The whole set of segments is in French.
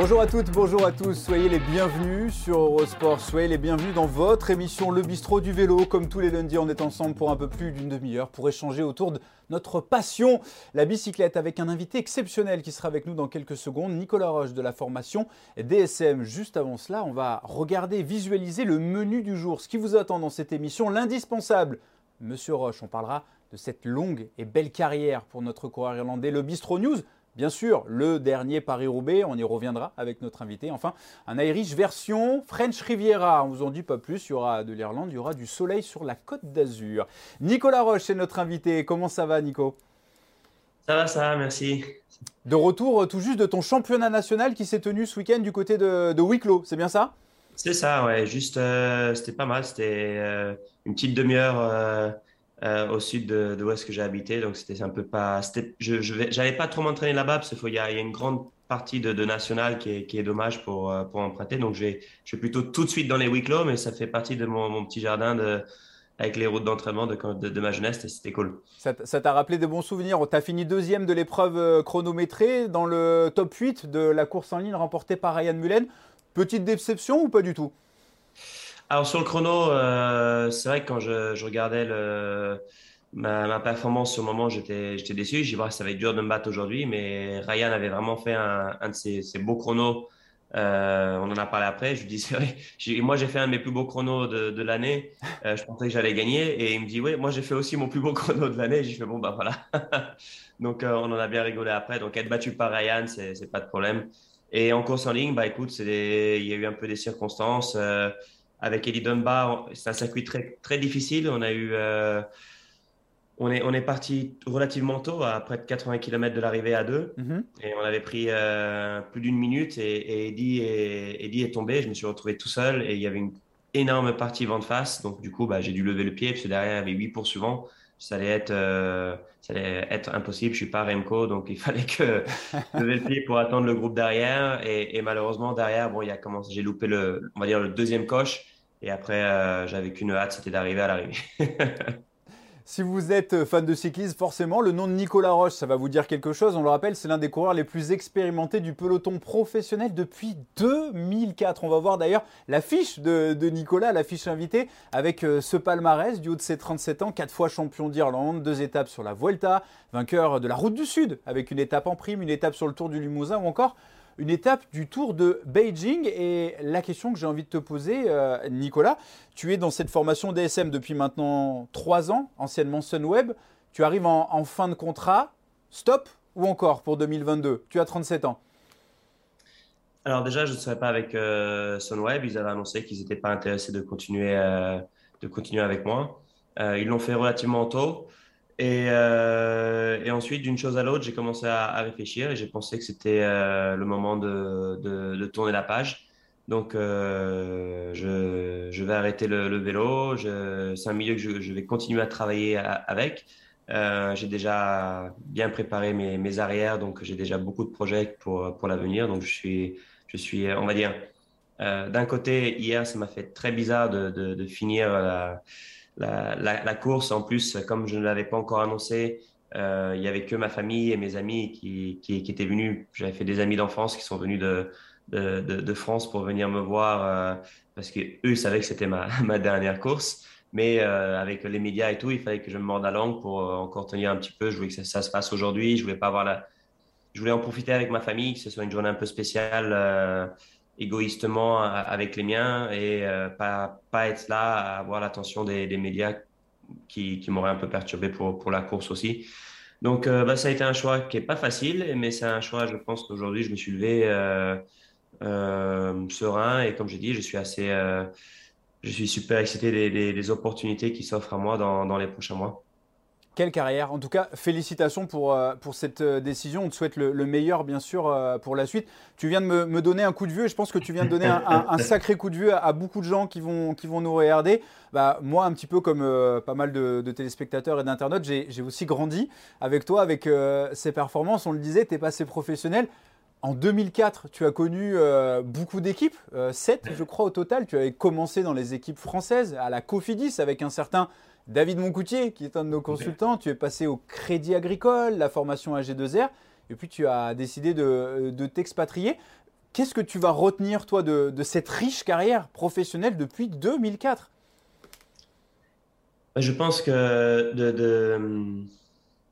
Bonjour à toutes, bonjour à tous, soyez les bienvenus sur Eurosport, soyez les bienvenus dans votre émission Le Bistrot du Vélo. Comme tous les lundis, on est ensemble pour un peu plus d'une demi-heure pour échanger autour de notre passion, la bicyclette, avec un invité exceptionnel qui sera avec nous dans quelques secondes, Nicolas Roche de la formation DSM. Juste avant cela, on va regarder, visualiser le menu du jour, ce qui vous attend dans cette émission, l'indispensable. Monsieur Roche, on parlera de cette longue et belle carrière pour notre coureur irlandais, le Bistro News. Bien sûr, le dernier Paris-Roubaix, on y reviendra avec notre invité. Enfin, un Irish version French Riviera. On vous en dit pas plus, il y aura de l'Irlande, il y aura du soleil sur la côte d'Azur. Nicolas Roche est notre invité. Comment ça va, Nico? Ça va, ça va, merci. De retour tout juste de ton championnat national qui s'est tenu ce week-end du côté de, de Wicklow, c'est bien ça? C'est ça, ouais. Juste, euh, c'était pas mal. C'était euh, une petite demi-heure. Euh, euh, au sud de, de, où est-ce que j'ai habité. Donc, c'était un peu pas. Je pas trop m'entraîner là-bas parce qu'il y, y, a une grande partie de, de national qui est, qui est, dommage pour, euh, pour emprunter. Donc, je vais, je vais plutôt tout de suite dans les Wicklow, mais ça fait partie de mon, petit jardin de, avec les routes d'entraînement de, de, ma jeunesse c'était cool. Ça t'a rappelé de bons souvenirs. Tu as fini deuxième de l'épreuve euh, chronométrée dans le top 8 de la course en ligne remportée par Ryan Mullen. Petite déception ou pas du tout? Alors sur le chrono, euh, c'est vrai que quand je, regardais ma, ma, performance le moment, j'étais déçu. J'ai vu ça va être dur de me battre aujourd'hui, mais Ryan avait vraiment fait un, de ses, beaux chronos. Euh, on en a parlé après. Je lui dis, c'est vrai. Moi, j'ai fait un de mes plus beaux chronos de, l'année. Euh, je pensais que j'allais gagner. Et il me dit, oui, moi, j'ai fait aussi mon plus beau chrono de l'année. J'ai fait, bon, bah voilà. Donc, on en a bien rigolé après. Donc, être battu par Ryan, c'est pas de problème. Et en course en ligne, bah écoute, il y a eu un peu des circonstances. Avec Eddie Dunbar, c'est un circuit très, très difficile. On a eu, euh, on est, on est parti relativement tôt, à près de 80 km de l'arrivée à deux, mm-hmm. et on avait pris euh, plus d'une minute. Et, et Eddie, est, Eddie, est, tombé. Je me suis retrouvé tout seul et il y avait une énorme partie vent de face. Donc du coup, bah, j'ai dû lever le pied parce que derrière il y avait huit poursuivants. Ça allait être, euh, ça allait être impossible. Je suis pas Remco, donc il fallait que lever le pied pour attendre le groupe derrière. Et, et malheureusement derrière, bon, il y a commencé, j'ai loupé le, on va dire le deuxième coche. Et après, euh, j'avais qu'une hâte, c'était d'arriver à l'arrivée. si vous êtes fan de cyclisme, forcément, le nom de Nicolas Roche, ça va vous dire quelque chose. On le rappelle, c'est l'un des coureurs les plus expérimentés du peloton professionnel depuis 2004. On va voir d'ailleurs l'affiche de, de, Nicolas, l'affiche invitée, avec euh, ce palmarès du haut de ses 37 ans, quatre fois champion d'Irlande, deux étapes sur la Vuelta, vainqueur de la Route du Sud, avec une étape en prime, une étape sur le Tour du Limousin ou encore une étape du Tour de Beijing. Et la question que j'ai envie de te poser, euh, Nicolas, tu es dans cette formation DSM depuis maintenant trois ans, anciennement Sunweb. Tu arrives en, fin de contrat. Stop ou encore pour 2022 Tu as 37 ans. Alors déjà, je ne serais pas avec euh, Sunweb. Ils avaient annoncé qu'ils n'étaient pas intéressés de continuer, euh, de continuer avec moi. ils l'ont fait relativement tôt. Et, euh, et, ensuite, d'une chose à l'autre, j'ai commencé à, réfléchir et j'ai pensé que c'était euh, le moment de, de, tourner la page. Donc, euh, je, je, vais arrêter le, vélo. C'est un milieu que je, vais continuer à travailler avec. J'ai déjà bien préparé mes, mes arrières, donc j'ai déjà beaucoup de projets pour, pour l'avenir. Donc, je suis, je suis, on va dire, d'un côté, hier, ça m'a fait très bizarre de, de, finir la la, course, en plus, comme je ne l'avais pas encore annoncé, euh, il y avait que ma famille et mes amis qui, qui, étaient venus. J'avais fait des amis d'enfance qui sont venus de, de, France pour venir me voir euh, parce que eux savaient que c'était ma, ma dernière course. Mais euh, avec les médias et tout, il fallait que je me morde la langue pour euh, encore tenir un petit peu. Je voulais que ça, ça se passe aujourd'hui. Je voulais pas avoir la, je voulais en profiter avec ma famille, que ce soit une journée un peu spéciale. Égoïstement avec les miens et euh, pas, pas être là à avoir l'attention des, médias qui, qui m'auraient un peu perturbé pour, pour la course aussi. Donc, euh, bah, ça a été un choix qui est pas facile, mais c'est un choix, je pense qu'aujourd'hui, je me suis levé euh, serein et comme j'ai dit, je suis assez, je suis super excité des, des, des opportunités qui s'offrent à moi dans, dans les prochains mois. Quelle carrière. En tout cas, félicitations pour, euh, pour cette euh, décision. On te souhaite le, le meilleur, bien sûr, euh, pour la suite. Tu viens de me, donner un coup de vieux et je pense que tu viens de donner un, sacré coup de vieux à, beaucoup de gens qui vont, qui vont nous regarder. Bah, moi, un petit peu comme pas mal de, téléspectateurs et d'internautes, j'ai aussi grandi avec toi, avec euh, ces performances. On le disait, tu es passé professionnel. En 2004, tu as connu beaucoup d'équipes, euh, 7 je crois au total. Tu avais commencé dans les équipes françaises, à la Cofidis avec un certain David Moncoutier, qui est un de nos consultants, tu es passé au Crédit Agricole, la formation AG2R, et puis tu as décidé de, de t'expatrier. Qu'est-ce que tu vas retenir, toi, de, cette riche carrière professionnelle depuis 2004 Je pense que, de,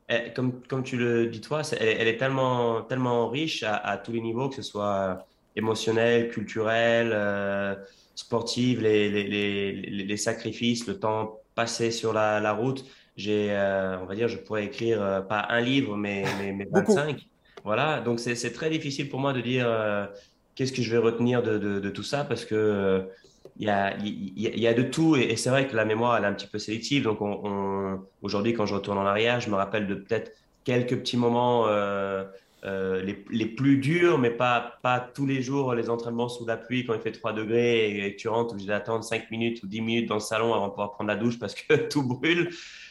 eh, comme, comme, tu le dis toi, elle, est tellement, tellement riche à, tous les niveaux, que ce soit émotionnel, culturel, euh, sportif, les, les, les, sacrifices, le temps passé sur la, la route. J'ai, euh, on va dire, je pourrais écrire euh, pas un livre, mais, mais, mais 25. Voilà, donc c'est très difficile pour moi de dire euh, qu'est-ce que je vais retenir de, de, tout ça parce que il y, a, y, a, de tout et, c'est vrai que la mémoire elle est un petit peu sélective. Donc on, aujourd'hui, quand je retourne en arrière, je me rappelle de peut-être quelques petits moments euh, les, les, plus durs, mais pas, pas tous les jours les entraînements sous la pluie quand il fait 3 degrés et, tu rentres obligé d'attendre 5 minutes ou 10 minutes dans le salon avant de pouvoir prendre la douche parce que tout brûle.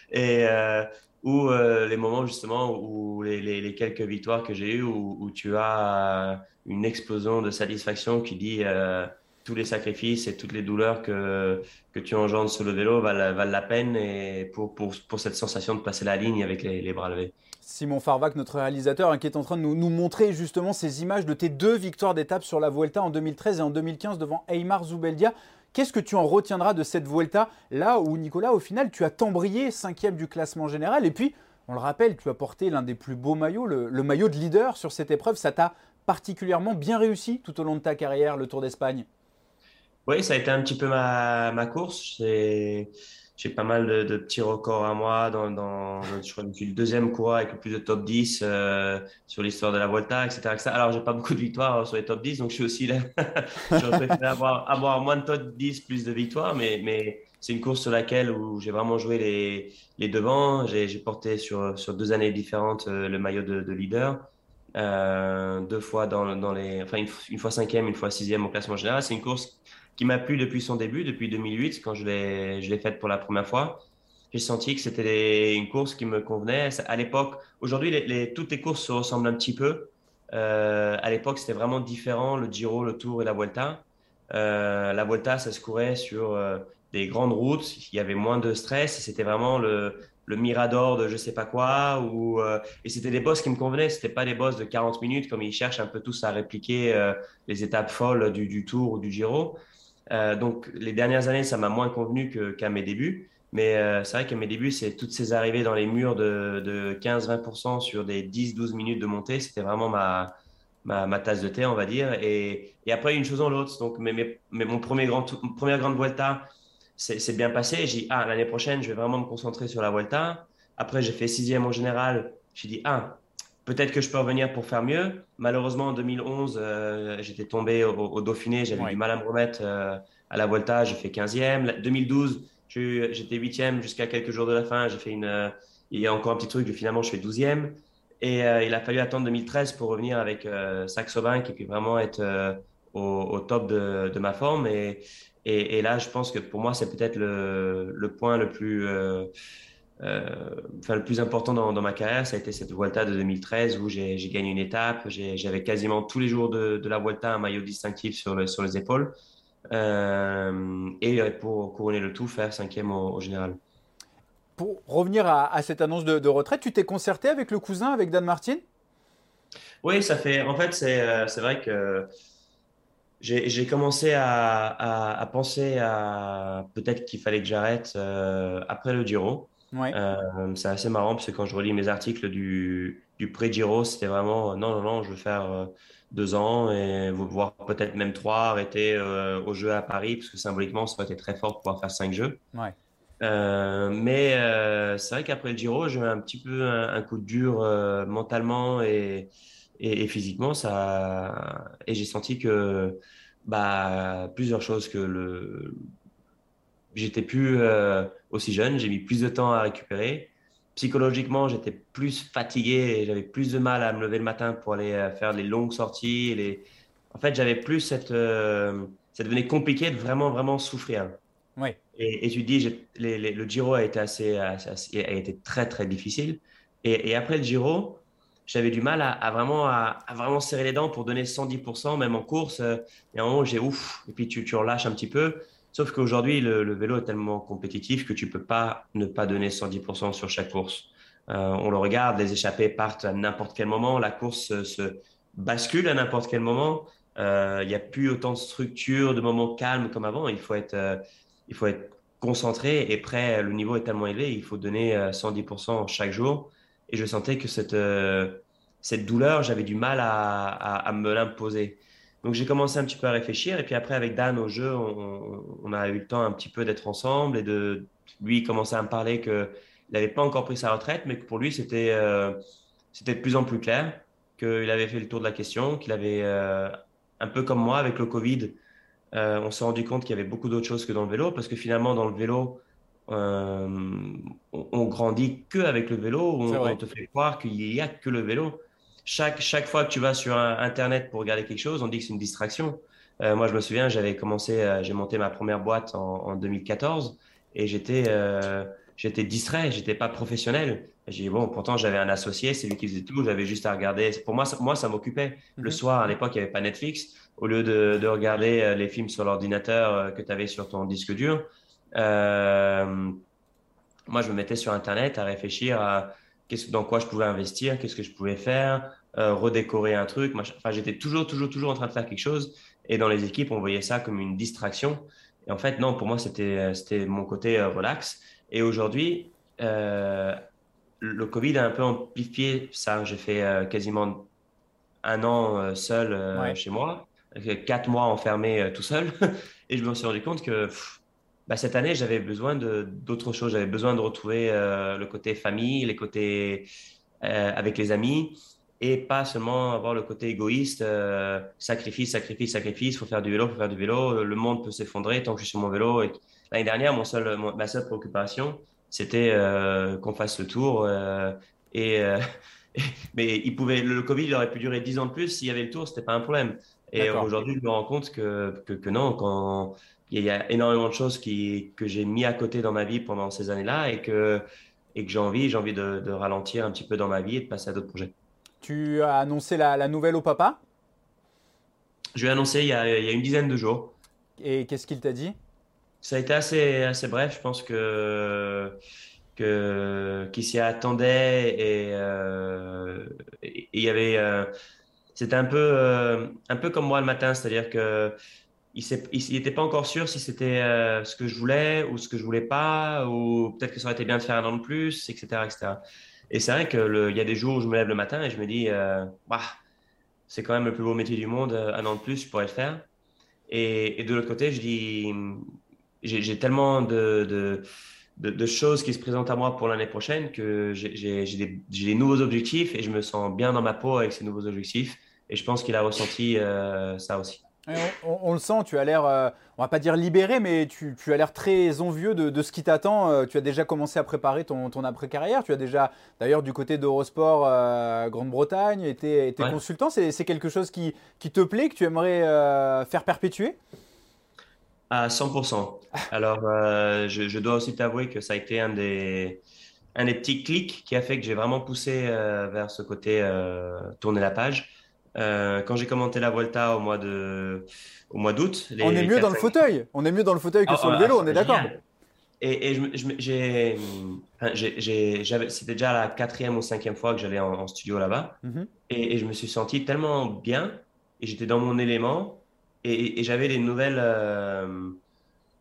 Et, euh, ou euh, les moments justement où les, les, quelques victoires que j'ai eues où, où, tu as une explosion de satisfaction qui dit tous les sacrifices et toutes les douleurs que, que tu engendres sur le vélo valent, valent la peine et pour, pour, pour, cette sensation de passer la ligne avec les, les bras levés. Simon Farvac, notre réalisateur, hein, qui est en train de nous, montrer justement ces images de tes deux victoires d'étape sur la Vuelta en 2013 et en 2015 devant Eymar Zubeldia. Qu'est-ce que tu en retiendras de cette Vuelta là où Nicolas, au final, tu as tambrié cinquième du classement général et puis, on le rappelle, tu as porté l'un des plus beaux maillots, le, maillot de leader sur cette épreuve. Ça t'a particulièrement bien réussi tout au long de ta carrière, le Tour d'Espagne? Oui, ça a été un petit peu ma, course. J'ai pas mal de, petits records à moi. Dans, dans, je suis le deuxième coureur avec le plus de top 10 euh, sur l'histoire de la Volta, etc. etc. Alors, j'ai pas beaucoup de victoires sur les top 10, donc je suis aussi là. J'aurais préféré avoir, moins de top 10, plus de victoires, mais, mais c'est une course sur laquelle où j'ai vraiment joué les, les devants. J'ai porté sur, sur deux années différentes euh, le maillot de, de leader. Euh, deux fois dans, dans les, enfin une, une, fois cinquième, une fois sixième au classement général. C'est une course qui m'a plu depuis son début, depuis 2008, quand je l'ai, faite pour la première fois. J'ai senti que c'était une course qui me convenait. À l'époque, aujourd'hui, toutes les courses se ressemblent un petit peu. Euh, à l'époque, c'était vraiment différent, le Giro, le Tour et la Vuelta. Euh, la Vuelta, ça se courait sur euh, des grandes routes, il y avait moins de stress, c'était vraiment le, le mirador de je sais pas quoi. Ou, euh, et c'était des boss qui me convenaient, c'était pas des boss de 40 minutes comme ils cherchent un peu tous à répliquer les étapes folles du, du Tour ou du Giro. Euh, donc les dernières années, ça m'a moins convenu qu'à mes débuts. Mais euh, c'est vrai qu'à mes débuts, c'est toutes ces arrivées dans les murs de, de 15-20% sur des 10-12 minutes de montée. C'était vraiment ma, ma, tasse de thé, on va dire. Et, et après, une chose en l'autre. Donc, mais, mais, mais, mon premier grand, première grande Vuelta, c'est bien passé. J'ai dit, ah, l'année prochaine, je vais vraiment me concentrer sur la Vuelta. Après, j'ai fait sixième en général. J'ai dit, ah, Peut-être que je peux revenir pour faire mieux. Malheureusement, en 2011, euh, j'étais tombé au, Dauphiné, j'avais du mal à me remettre euh, à la Volta, j'ai fait 15e. 2012, j'étais 8e jusqu'à quelques jours de la fin. J'ai fait une, euh, il y a encore un petit truc, finalement, je fais 12e. Et il a fallu attendre 2013 pour revenir avec Saxo Bank et puis vraiment être au, top de, de, ma forme. Et, et, et, là, je pense que pour moi, c'est peut-être le, le, point le plus enfin, le plus important dans, dans, ma carrière, ça a été cette Vuelta de 2013 où j'ai gagné une étape. J'avais quasiment tous les jours de, de, la Vuelta un maillot distinctif sur, le, sur les épaules. Euh, et pour couronner le tout, faire cinquième au, général. Pour revenir à, à cette annonce de, de retraite, tu t'es concerté avec le cousin, avec Dan Martin? Oui, ça fait. En fait, c'est euh, vrai que j'ai commencé à, à, à, penser à peut-être qu'il fallait que j'arrête euh, après le Giro. Ouais. Euh, c'est assez marrant parce que quand je relis mes articles du, du pré-Giro, c'était vraiment non, non, non, je veux faire euh, deux ans et voir peut-être même trois, arrêter euh, au jeu à Paris parce que symboliquement, ça aurait été très fort de pouvoir faire cinq jeux. Ouais. Euh, mais euh, c'est vrai qu'après le Giro, j'ai eu un petit peu un, coup de dur euh, mentalement et, et, et, physiquement. Ça, et j'ai senti que bah, plusieurs choses que le, j'étais plus euh, aussi jeune, j'ai mis plus de temps à récupérer. Psychologiquement, j'étais plus fatigué, j'avais plus de mal à me lever le matin pour aller euh, faire les longues sorties. Les... En fait, j'avais plus cette. Euh, ça devenait compliqué de vraiment, vraiment souffrir. Oui. Et, et tu dis, le Giro a été, assez, a été très, très difficile. Et, et après le Giro, j'avais du mal à, vraiment, à, vraiment serrer les dents pour donner 110%, même en course. Il y a un moment où j'ai ouf, et puis tu, tu relâches un petit peu. Sauf qu'aujourd'hui, le, vélo est tellement compétitif que tu peux pas ne pas donner 110% sur chaque course. Euh, on le regarde, les échappées partent à n'importe quel moment, la course se, bascule à n'importe quel moment. Il n'y a plus autant de structure, de moments calmes comme avant. Il faut être, il faut être concentré et prêt. Le niveau est tellement élevé, il faut donner 110% chaque jour. Et je sentais que cette, douleur, j'avais du mal à me l'imposer. Donc j'ai commencé un petit peu à réfléchir et puis après avec Dan au jeu, on, a eu le temps un petit peu d'être ensemble et de lui commencer à me parler qu'il n'avait pas encore pris sa retraite, mais que pour lui c'était euh, c'était de plus en plus clair qu'il avait fait le tour de la question, qu'il avait euh, un peu comme moi avec le Covid, euh, on s'est rendu compte qu'il y avait beaucoup d'autres choses que dans le vélo parce que finalement dans le vélo on, on, grandit que avec le vélo, on, on te fait croire qu'il n'y a que le vélo chaque, chaque fois que tu vas sur Internet pour regarder quelque chose, on dit que c'est une distraction. Euh, moi, je me souviens, j'avais commencé, euh, j'ai monté ma première boîte en, 2014 et j'étais euh, j'étais distrait, j'étais pas professionnel. J'ai dit, bon, pourtant, j'avais un associé, c'est lui qui faisait tout, j'avais juste à regarder. Pour moi, ça, moi, ça m'occupait. Le mhm. soir, à l'époque, il n'y avait pas Netflix. Au lieu de, de regarder les films sur l'ordinateur que tu avais sur ton disque dur, moi, je me mettais sur Internet à réfléchir à qu'est-ce, dans quoi je pouvais investir, qu'est-ce que je pouvais faire, euh, redécorer un truc. Enfin, j'étais toujours, toujours, toujours en train de faire quelque chose. Et dans les équipes, on voyait ça comme une distraction. Et en fait, non, pour moi, c'était, c'était mon côté euh, relax. Et aujourd'hui, euh, le Covid a un peu amplifié ça. J'ai fait quasiment un an seul chez moi, quatre mois enfermé tout seul. et je me suis rendu compte que bah, cette année, j'avais besoin d'autres choses. J'avais besoin de retrouver le côté famille, les côtés avec les amis et pas seulement avoir le côté égoïste, euh, sacrifice, sacrifice, sacrifice, il faut faire du vélo, il faut faire du vélo, le monde peut s'effondrer tant que je suis sur mon vélo. L'année dernière, mon seul, ma seule préoccupation, c'était euh, qu'on fasse le tour. Euh, et, mais il pouvait, le Covid, il aurait pu durer 10 ans de plus. S'il y avait le tour, c'était pas un problème. Et aujourd'hui, je me rends compte que, que, que, non, quand il y a énormément de choses qui, que j'ai mis à côté dans ma vie pendant ces années-là et que, et que j'ai envie, j'ai envie de, de ralentir un petit peu dans ma vie et de passer à d'autres projets. Tu as annoncé la, nouvelle au papa? Je lui ai annoncé il y, a, il y a une dizaine de jours. Et qu'est-ce qu'il t'a dit? Ça a été assez, assez bref. Je pense que que qui s'y attendait et euh, il y avait euh, c'était un peu euh, un peu comme moi le matin c'est-à-dire que il n'était pas encore sûr si c'était ce que je voulais ou ce que je voulais pas ou peut-être que ça aurait été bien de faire un an de plus etc etc et c'est vrai qu'il y a des jours où je me lève le matin et je me dis, euh, bah, c'est quand même le plus beau métier du monde, un an de plus, je pourrais le faire. Et, de l'autre côté, je dis, j'ai tellement de, choses qui se présentent à moi pour l'année prochaine que j'ai des, nouveaux objectifs et je me sens bien dans ma peau avec ces nouveaux objectifs. Et je pense qu'il a ressenti euh, ça aussi. On, le sent, tu as l'air, euh, on va pas dire libéré, mais tu, as l'air très envieux de, ce qui t'attend. Euh, tu as déjà commencé à préparer ton, après-carrière. Tu as déjà, d'ailleurs, du côté d'Eurosport euh, Grande-Bretagne, été, consultant. C'est quelque chose qui, te plaît, que tu aimerais faire perpétuer? À 100%. Alors, je, dois aussi t'avouer que ça a été un des, un des petits clics qui a fait que j'ai vraiment poussé vers ce côté tourner la page. Euh, quand j'ai commenté la Volta au mois de au mois d'août. On est mieux dans le fauteuil. On est mieux dans le fauteuil que ah, sur le vélo. On est d'accord. Et, j'ai, c'était déjà la quatrième ou cinquième fois que j'allais en, studio là-bas. Mhm. et, je me suis senti tellement bien et j'étais dans mon élément et, j'avais des nouvelles, euh,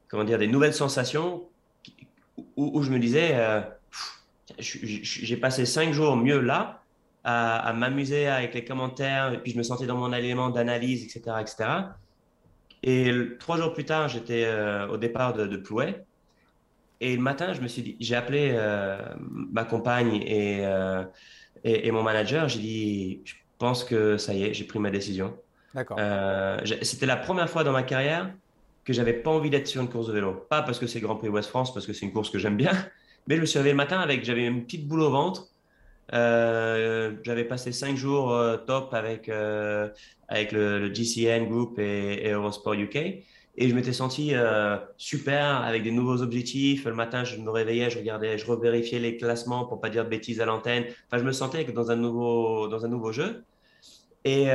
comment dire, des nouvelles sensations où, je me disais, euh, j'ai passé cinq jours mieux là à, m'amuser avec les commentaires, et puis je me sentais dans mon élément d'analyse, etc., etc. Et trois jours plus tard, j'étais euh, au départ de, de, Plouet. Et le matin, je me suis dit, j'ai appelé euh, ma compagne euh, et, et, mon manager. J'ai dit, je pense que ça y est, j'ai pris ma décision. D'accord. C'était la première fois dans ma carrière que j'avais pas envie d'être sur une course de vélo. Pas parce que c'est Grand Prix Ouest France, parce que c'est une course que j'aime bien, mais je me suis réveillé le matin avec, j'avais une petite boule au ventre euh, j'avais passé cinq jours euh, top avec, euh, avec le, GCN Group et, Eurosport UK. Et je m'étais senti super avec des nouveaux objectifs. Le matin, je me réveillais, je regardais, je revérifiais les classements pour pas dire de bêtises à l'antenne. Enfin, je me sentais dans un nouveau, dans un nouveau jeu. Et,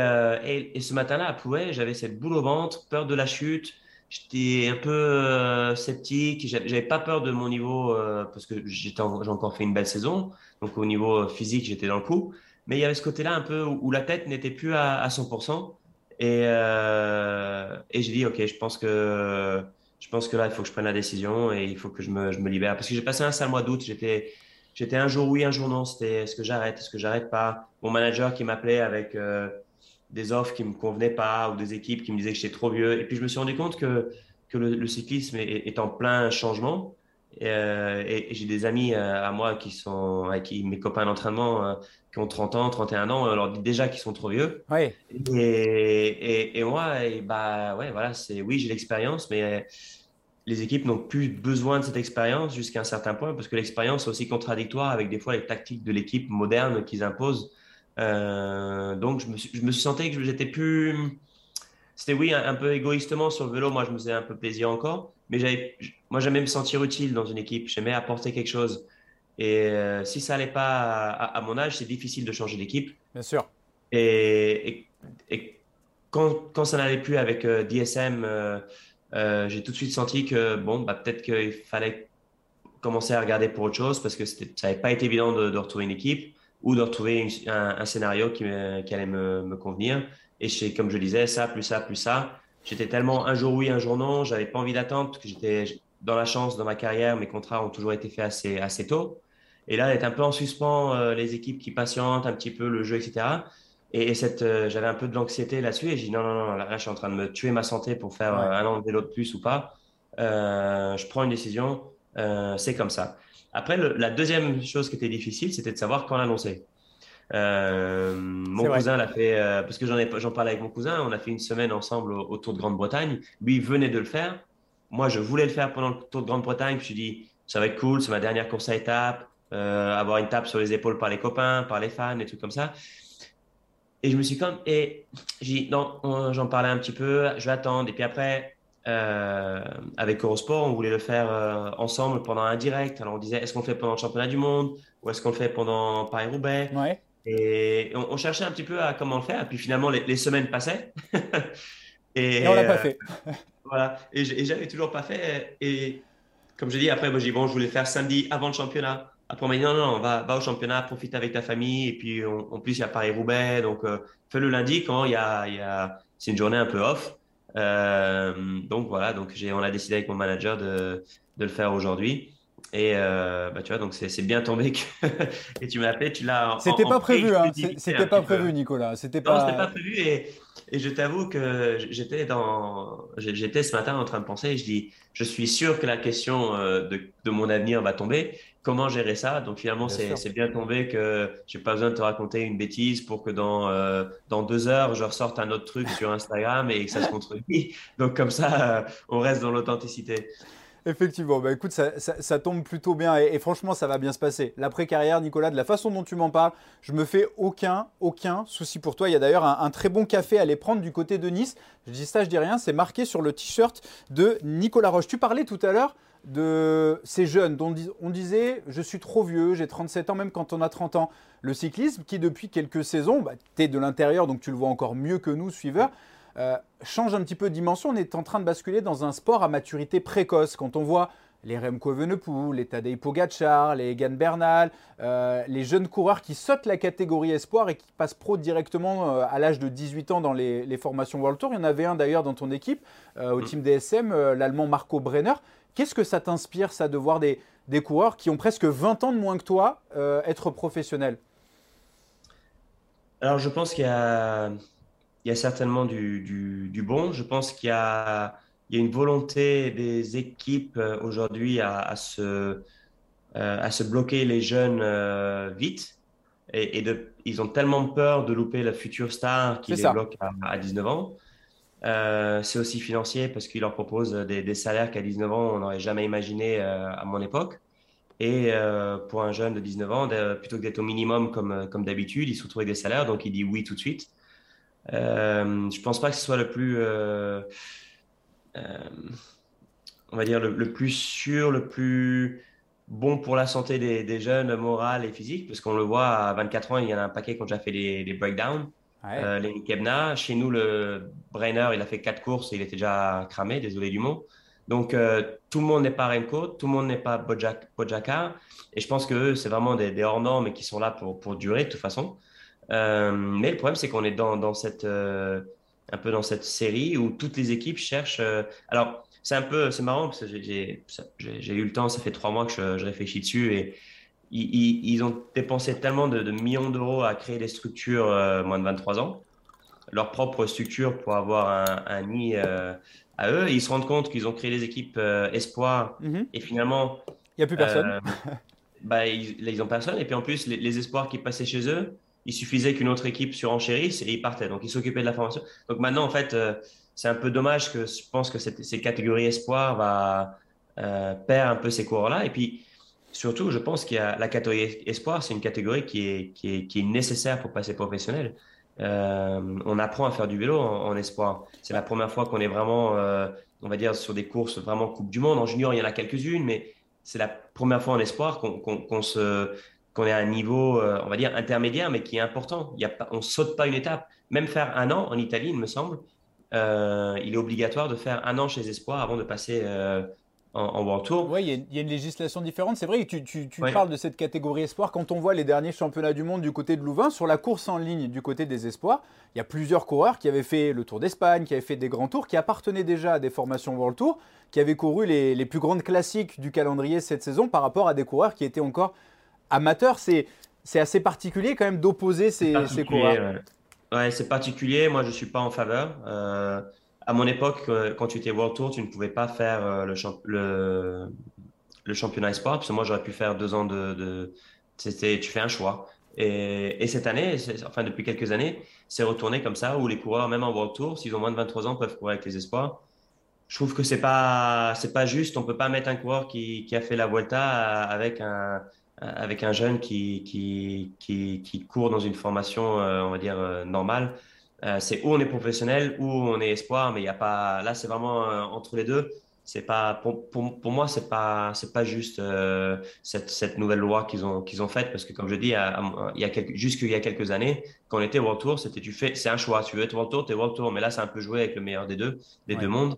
et, ce matin-là, à Plouet, j'avais cette boule au ventre, peur de la chute. J'étais un peu sceptique. J'avais pas peur de mon niveau parce que j'ai encore fait une belle saison. Donc au niveau physique, j'étais dans le coup. Mais il y avait ce côté-là un peu où, la tête n'était plus à, 100%. Et, et j'ai dit, OK, je pense que je pense que là, il faut que je prenne la décision et il faut que je me, je me libère. Parce que j'ai passé un sale mois d'août. J'étais, j'étais un jour oui, un jour non. C'était est-ce que j'arrête, est-ce que j'arrête pas? Mon manager qui m'appelait avec euh, des offres qui me convenaient pas ou des équipes qui me disaient que j'étais trop vieux. Et puis je me suis rendu compte que, que le, cyclisme est, en plein changement. Euh, et, j'ai des amis euh, à moi qui sont, qui, mes copains d'entraînement, qui ont 30 ans, 31 ans, on leur dit déjà qu'ils sont trop vieux. Et, et, moi, et bah ouais, voilà, c'est oui, j'ai l'expérience, mais les équipes n'ont plus besoin de cette expérience jusqu'à un certain point, parce que l'expérience est aussi contradictoire avec des fois les tactiques de l'équipe moderne qu'ils imposent. Euh, donc je me, suis, je me suis senti que j'étais plus. C'était oui, un, peu égoïstement sur le vélo, moi je me faisais un peu plaisir encore, mais j'avais, moi j'aimais me sentir utile dans une équipe, j'aimais apporter quelque chose. Et euh, si ça n'allait pas à, mon âge, c'est difficile de changer d'équipe. Bien sûr. Et, et, quand, quand, ça n'allait plus avec euh, DSM, j'ai tout de suite senti que bon, bah, peut-être qu'il fallait commencer à regarder pour autre chose parce que ça n'avait pas été évident de, de, retrouver une équipe ou de retrouver un, un, scénario qui, qui allait me, me, convenir. Et comme je disais, ça, plus ça, plus ça. J'étais tellement un jour oui, un jour non, j'avais pas envie d'attendre parce que j'étais dans la chance dans ma carrière, mes contrats ont toujours été faits assez, assez tôt. Et là, d'être un peu en suspens, euh, les équipes qui patientent un petit peu le jeu, etc. Et, cette, euh, j'avais un peu de l'anxiété là-dessus et j'ai dit non, non, non, là, je suis en train de me tuer ma santé pour faire euh, un an de vélo de plus ou pas. je prends une décision, c'est comme ça. Après, la deuxième chose qui était difficile, c'était de savoir quand l'annoncer. mon cousin l'a fait, parce que j'en, ai, j'en parlais avec mon cousin, on a fait une semaine ensemble autour de Grande-Bretagne. Lui, il venait de le faire. Moi, je voulais le faire pendant le tour de Grande-Bretagne. Je me suis dit, ça va être cool, c'est ma dernière course à étapes. Euh, avoir une tape sur les épaules par les copains, par les fans, et trucs comme ça. Et je me suis comme, et j'ai dit, non, j'en parlais un petit peu, je vais attendre. Et puis après, euh, avec Eurosport, on voulait le faire euh, ensemble pendant un direct. Alors on disait, est-ce qu'on le fait pendant le championnat du monde ou est-ce qu'on le fait pendant Paris-Roubaix? Ouais. Et on, cherchait un petit peu à comment le faire. Et puis finalement, les, semaines passaient. et, et, on l'a pas fait. voilà. Et, j'avais toujours pas fait. Et comme je dis, après, moi, j'ai dit, bon, je voulais faire samedi avant le championnat. Après, on m'a dit non, non, va, va au championnat, profite avec ta famille. Et puis, en plus, il y a Paris-Roubaix. Donc, euh, fais le lundi quand il y a, il y a c'est une journée un peu off. Euh, donc, voilà. Donc, j'ai, on a décidé avec mon manager de, de le faire aujourd'hui. Et euh, bah, tu vois, donc c'est bien tombé que et tu m'as appelé, tu l'as. C'était pas prévu, hein. C'était pas prévu, Nicolas. C'était pas. Non, c'était pas prévu. Et, et je t'avoue que j'étais dans, j'étais ce matin en train de penser. je dis, je suis sûr que la question de, de mon avenir va tomber comment gérer ça. Donc finalement, c'est bien tombé que j'ai pas besoin de te raconter une bêtise pour que dans, euh, dans deux heures, je ressorte un autre truc sur Instagram et que ça se contredit. Donc comme ça, euh, on reste dans l'authenticité. Effectivement, bah écoute, ça, ça, tombe plutôt bien et, franchement, ça va bien se passer. L'après-carrière, Nicolas, de la façon dont tu m'en parles, je me fais aucun, aucun souci pour toi. Il y a d'ailleurs un, un, très bon café à aller prendre du côté de Nice. Je dis ça, je dis rien, c'est marqué sur le t-shirt de Nicolas Roche. Tu parlais tout à l'heure de ces jeunes dont on disait je suis trop vieux, j'ai 37 ans, même quand on a 30 ans. Le cyclisme, qui depuis quelques saisons, bah, tu es de l'intérieur, donc tu le vois encore mieux que nous, suiveurs, euh, change un petit peu de dimension. On est en train de basculer dans un sport à maturité précoce. Quand on voit les Remco Evenepoel, les Tadej Pogacar, les Egan Bernal, euh, les jeunes coureurs qui sautent la catégorie espoir et qui passent pro directement euh, à l'âge de 18 ans dans les, les, formations World Tour. Il y en avait un d'ailleurs dans ton équipe, au mm. team DSM, l'allemand Marco Brenner. Qu'est-ce que ça t'inspire, ça, de voir des, des, coureurs qui ont presque 20 ans de moins que toi euh, être professionnels? Alors, je pense qu'il y a, il y a certainement du, du, bon. Je pense qu'il y a, il y a une volonté des équipes euh, aujourd'hui à, à, se, euh, à se bloquer les jeunes vite. Et, et de, ils ont tellement peur de louper la future star qui les bloque à, à 19 ans. Euh, c'est aussi financier parce qu'il leur propose des, salaires qu'à 19 ans, on n'aurait jamais imaginé euh, à mon époque. Et euh, pour un jeune de 19 ans, plutôt que d'être au minimum comme, comme d'habitude, il se retrouve avec des salaires, donc il dit oui tout de suite. je pense pas que ce soit le plus, on va dire, le, plus sûr, le plus bon pour la santé des, jeunes, morale et physique, parce qu'on le voit à 24 ans, il y en a un paquet qui ont déjà fait des breakdowns. Ouais. Euh, Kebna. Chez nous, le Brainer, il a fait quatre courses et il était déjà cramé, désolé du mot. Donc, euh, tout le monde n'est pas Remco, tout le monde n'est pas Bojaka. Et je pense que c'est vraiment des, hors-normes et qui sont là pour, pour durer de toute façon. Euh, mais le problème, c'est qu'on est dans, dans cette, un peu dans cette série où toutes les équipes cherchent. alors, c'est un peu, marrant parce que j'ai eu le temps, ça fait trois mois que je, réfléchis dessus et ils, ont dépensé tellement de, millions d'euros à créer des structures moins de 23 ans, leur propre structure pour avoir un, un nid à eux. ils se rendent compte qu'ils ont créé des équipes espoirs mhm. et finalement. Il n'y a plus personne. bah, ils, ils ont personne. Et puis en plus, les, espoirs qui passaient chez eux, il suffisait qu'une autre équipe surenchérisse et ils partaient. Donc ils s'occupaient de la formation. Donc maintenant, en fait, euh, c'est un peu dommage que je pense que cette, ces catégories espoirs va euh, perdre un peu ces coureurs-là. Et puis surtout, je pense qu'il y a la catégorie espoir, c'est une catégorie qui est, nécessaire pour passer professionnel. Euh, on apprend à faire du vélo en, espoir. C'est la première fois qu'on est vraiment, euh, on va dire, sur des courses vraiment Coupe du Monde. En junior, il y en a quelques-unes, mais c'est la première fois en espoir qu'on est à un niveau, euh, on va dire, intermédiaire, mais qui est important. Il y a on saute pas une étape. Même faire un an en Italie, il me semble, il est obligatoire de faire un an chez Espoir avant de passer euh, en, World Tour. Oui, il y, a une législation différente. C'est vrai que tu, parles de cette catégorie espoir. Quand on voit les derniers championnats du monde du côté de Louvain, sur la course en ligne du côté des espoirs, il y a plusieurs coureurs qui avaient fait le Tour d'Espagne, qui avaient fait des grands tours, qui appartenaient déjà à des formations World Tour, qui avaient couru les, plus grandes classiques du calendrier cette saison par rapport à des coureurs qui étaient encore amateurs. C'est, assez particulier quand même d'opposer ces, coureurs. Ouais, c'est particulier. Moi, je ne suis pas en faveur. Euh, à mon époque, euh, quand tu étais World Tour, tu ne pouvais pas faire euh, le, championnat espoir, parce que moi, j'aurais pu faire deux ans de. C'était, tu fais un choix. Et, et cette année, enfin depuis quelques années, c'est retourné comme ça, où les coureurs, même en World Tour, s'ils ont moins de 23 ans, peuvent courir avec les espoirs je trouve que c'est pas pas juste. On peut pas mettre un coureur qui, qui a fait la Vuelta avec un avec un jeune qui qui, qui, court dans une formation euh, on va dire euh, normale. Euh, c'est où on est professionnel, où on est espoir, mais il y a pas là c'est vraiment entre les deux. C'est pas pour, pour, pour, moi c'est pas c'est pas juste cette, cette nouvelle loi qu'ils ont qu'ils ont faite parce que comme je dis il y a, quelques, jusqu'il y a quelques années quand on était World Tour c'était tu fais c'est un choix tu veux être World Tour tu es World Tour mais là c'est un peu joué avec le meilleur des deux des deux mondes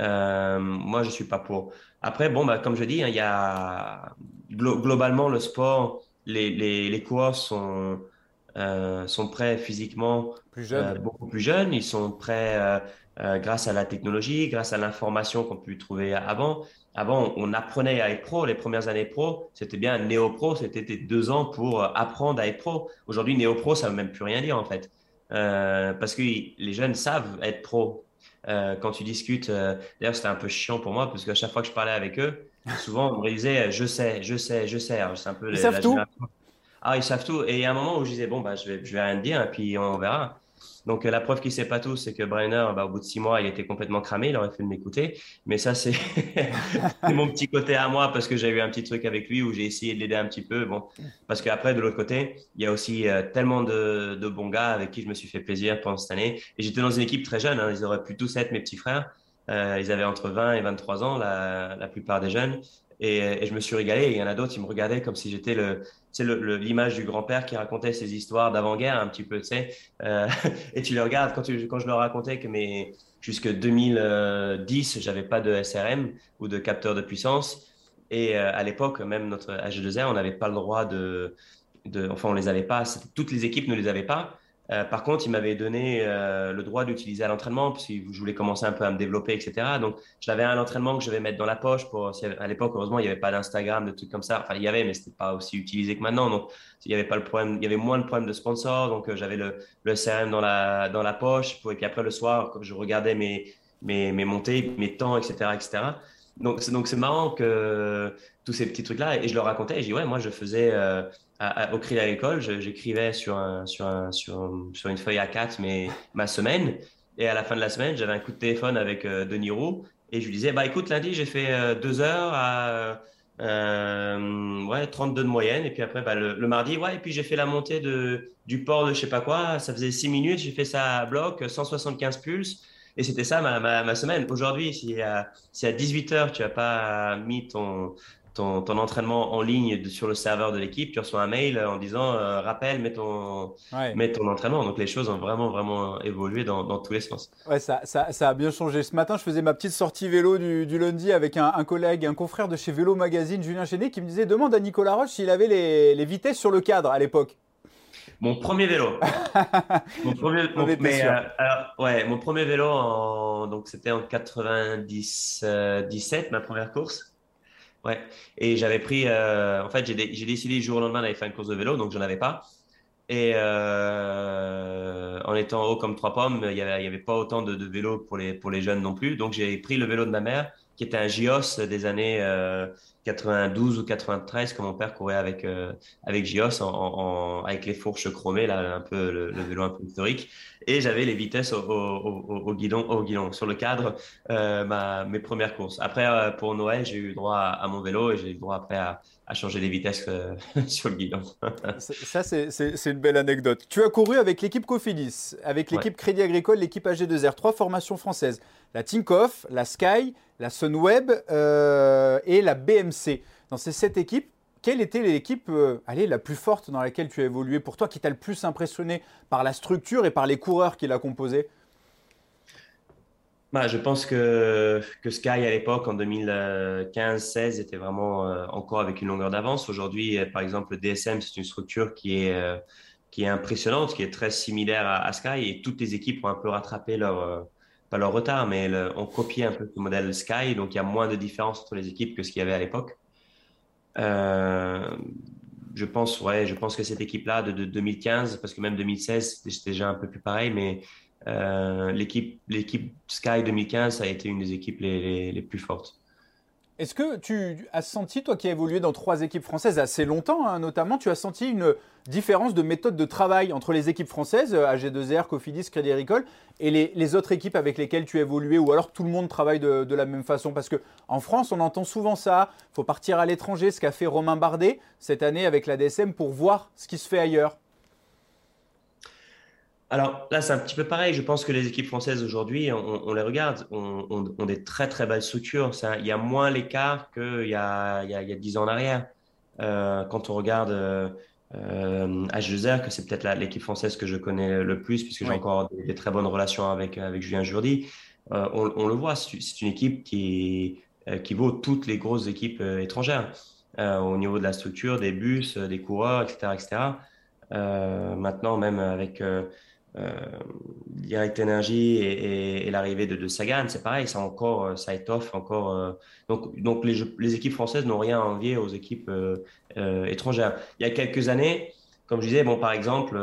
euh, moi, je suis pas pour. Après, bon, bah, comme je dis, hein, il y a globalement le sport, les, les, les coureurs sont, euh, sont prêts physiquement plus euh, beaucoup plus jeunes. Ils sont prêts euh, grâce à la technologie, grâce à l'information qu'on peut trouver avant. Avant, on apprenait à être pro. Les premières années pro, c'était bien néo-pro, c'était deux ans pour apprendre à être pro. Aujourd'hui, néo-pro, ça ne veut même plus rien dire en fait. parce que les jeunes savent être pro. Quand tu discutes. D'ailleurs, c'était un peu chiant pour moi parce qu'à chaque fois que je parlais avec eux, souvent on me disait je sais, je sais, je sais. C'est un peu ils savent tout. Ah, ils savent tout. Et il y a un moment où je disais bon bah je vais, je vais rien te dire et puis on verra. Donc, euh, la preuve qu'il sait pas tout, c'est que Brenner, bah, au bout de six mois, il était complètement cramé. Il aurait fait de m'écouter. Mais ça, c'est mon petit côté à moi parce que j'ai eu un petit truc avec lui où j'ai essayé de l'aider un petit peu. Bon, parce qu'après, de l'autre côté, il y a aussi euh, tellement de, de, bons gars avec qui je me suis fait plaisir pendant cette année. Et j'étais dans une équipe très jeune. Hein. Ils auraient pu tous être mes petits frères. Euh, ils avaient entre 20 et 23 ans, la, la plupart des jeunes. Et, je me suis régalé. Il y en a d'autres, ils me regardaient comme si j'étais le, l'image du grand-père qui racontait ses histoires d'avant-guerre un petit peu, tu sais. Euh, et tu les regardes quand je leur racontais que mes, jusque 2010, j'avais pas de SRM ou de capteur de puissance. Et euh, à l'époque, même notre H2R, on n'avait pas le droit de, de, enfin, on les avait pas. Toutes les équipes ne les avaient pas. Euh, par contre, il m'avait donné euh, le droit d'utiliser à l'entraînement parce que je voulais commencer un peu à me développer, etc. Donc, j'avais un entraînement que je vais mettre dans la poche. Pour, à l'époque, heureusement, il n'y avait pas d'Instagram, de trucs comme ça. Enfin, il y avait, mais ce n'était pas aussi utilisé que maintenant. Donc, il y avait pas le problème, il y avait moins de problèmes de sponsors. Donc, euh, j'avais le, CRM dans la, dans la poche. et puis après, le soir, je regardais mes, mes, mes montées, mes temps, etc., etc. Donc, c'est, donc, marrant que tous ces petits trucs-là. Et je leur racontais. Et je dis, ouais, moi, je faisais au cri à l'école, j'écrivais sur, un, sur, un, sur, sur, une feuille A4 mais, ma semaine. Et à la fin de la semaine, j'avais un coup de téléphone avec euh, Denis Roux et je lui disais bah écoute, lundi, j'ai fait euh, deux heures à euh, ouais, 32 de moyenne. Et puis après, bah, le, mardi, ouais, et puis j'ai fait la montée de, du port de je sais pas quoi. Ça faisait six minutes, j'ai fait ça à bloc, 175 pulses. Et c'était ça ma, ma, ma semaine. Aujourd'hui, si à, si à 18 heures, tu n'as pas mis ton, ton, entraînement en ligne sur le serveur de l'équipe, tu reçois un mail en disant euh, rappel, mets ton, ton entraînement. Donc les choses ont vraiment, vraiment évolué dans, tous les sens. Ouais, ça, ça, ça, a bien changé. Ce matin, je faisais ma petite sortie vélo du, du lundi avec un, collègue, un confrère de chez Vélo Magazine, Julien Chénet, qui me disait demande à Nicolas Roche s'il avait les, les vitesses sur le cadre à l'époque. Mon premier vélo. mon premier, ouais, mon premier vélo, en, donc c'était en 97, ma première course. Ouais. Et j'avais pris, en fait, j'ai décidé du jour au lendemain d'aller faire une course de vélo, donc je n'en avais pas. Et euh, en étant haut comme trois pommes, il n'y avait, pas autant de, de vélos pour les jeunes non plus. Donc j'ai pris le vélo de ma mère, qui était un Gios des années euh, 92 ou 93, quand mon père courait avec, euh, avec Gios, avec les fourches chromées, là, un peu le, vélo un peu historique. Et j'avais les vitesses au, guidon, au guidon, sur le cadre, euh, mes premières courses. Après, euh, pour Noël, j'ai eu droit à, mon vélo et j'ai eu droit après à, à changer les vitesses sur le guidon. Ça, c'est une belle anecdote. Tu as couru avec l'équipe Cofidis, avec l'équipe Crédit Agricole, l'équipe AG2R, trois formations françaises la Tinkoff, la Sky, la Sunweb euh, et la BMC. Dans ces sept équipes, quelle était l'équipe euh, la plus forte dans laquelle tu as évolué pour toi, qui t'a le plus impressionné par la structure et par les coureurs qui la composaient? Bah, je pense que, que Sky à l'époque, en 2015-16, était vraiment euh, encore avec une longueur d'avance. Aujourd'hui, par exemple, le DSM, c'est une structure qui est, qui est impressionnante, qui est très similaire à, Sky et toutes les équipes ont un peu rattrapé leur, pas leur retard, mais on copiait un peu le modèle Sky, donc il y a moins de différence entre les équipes que ce qu'il y avait à l'époque. Euh, je pense, ouais, je pense que cette équipe-là de, 2015, parce que même 2016, c'était déjà un peu plus pareil, mais euh, l'équipe, l'équipe Sky 2015, ça a été une des équipes les, plus fortes. Est-ce que tu as senti, toi qui as évolué dans trois équipes françaises assez longtemps, hein, notamment, tu as senti une différence de méthode de travail entre les équipes françaises, euh, AG2R, Cofidis, Crédit Agricole, et les, autres équipes avec lesquelles tu as évolué, ou alors tout le monde travaille de, la même façon? Parce qu'en France, on entend souvent ça, il faut partir à l'étranger, ce qu'a fait Romain Bardet cette année avec la DSM pour voir ce qui se fait ailleurs. Alors là, c'est un petit peu pareil. Je pense que les équipes françaises aujourd'hui, on, les regarde, ont des très très belles structures. Ça, il y a moins l'écart qu'il y a, il y, a, il y a 10 ans en arrière. Euh, quand on regarde euh, H2R, que c'est peut-être l'équipe française que je connais le plus, puisque j'ai encore des, très bonnes relations avec, avec Julien Jourdi, euh, on, on, le voit, c'est une équipe qui, euh, qui vaut toutes les grosses équipes étrangères au niveau de la structure, des bus, des coureurs, etc. etc. maintenant, même avec Direct Energy et, l'arrivée de, Sagan, c'est pareil, ça encore, euh, ça étoffe encore. Euh, donc, donc les, les, équipes françaises n'ont rien à envier aux équipes étrangères. Il y a quelques années, comme je disais, bon, par exemple,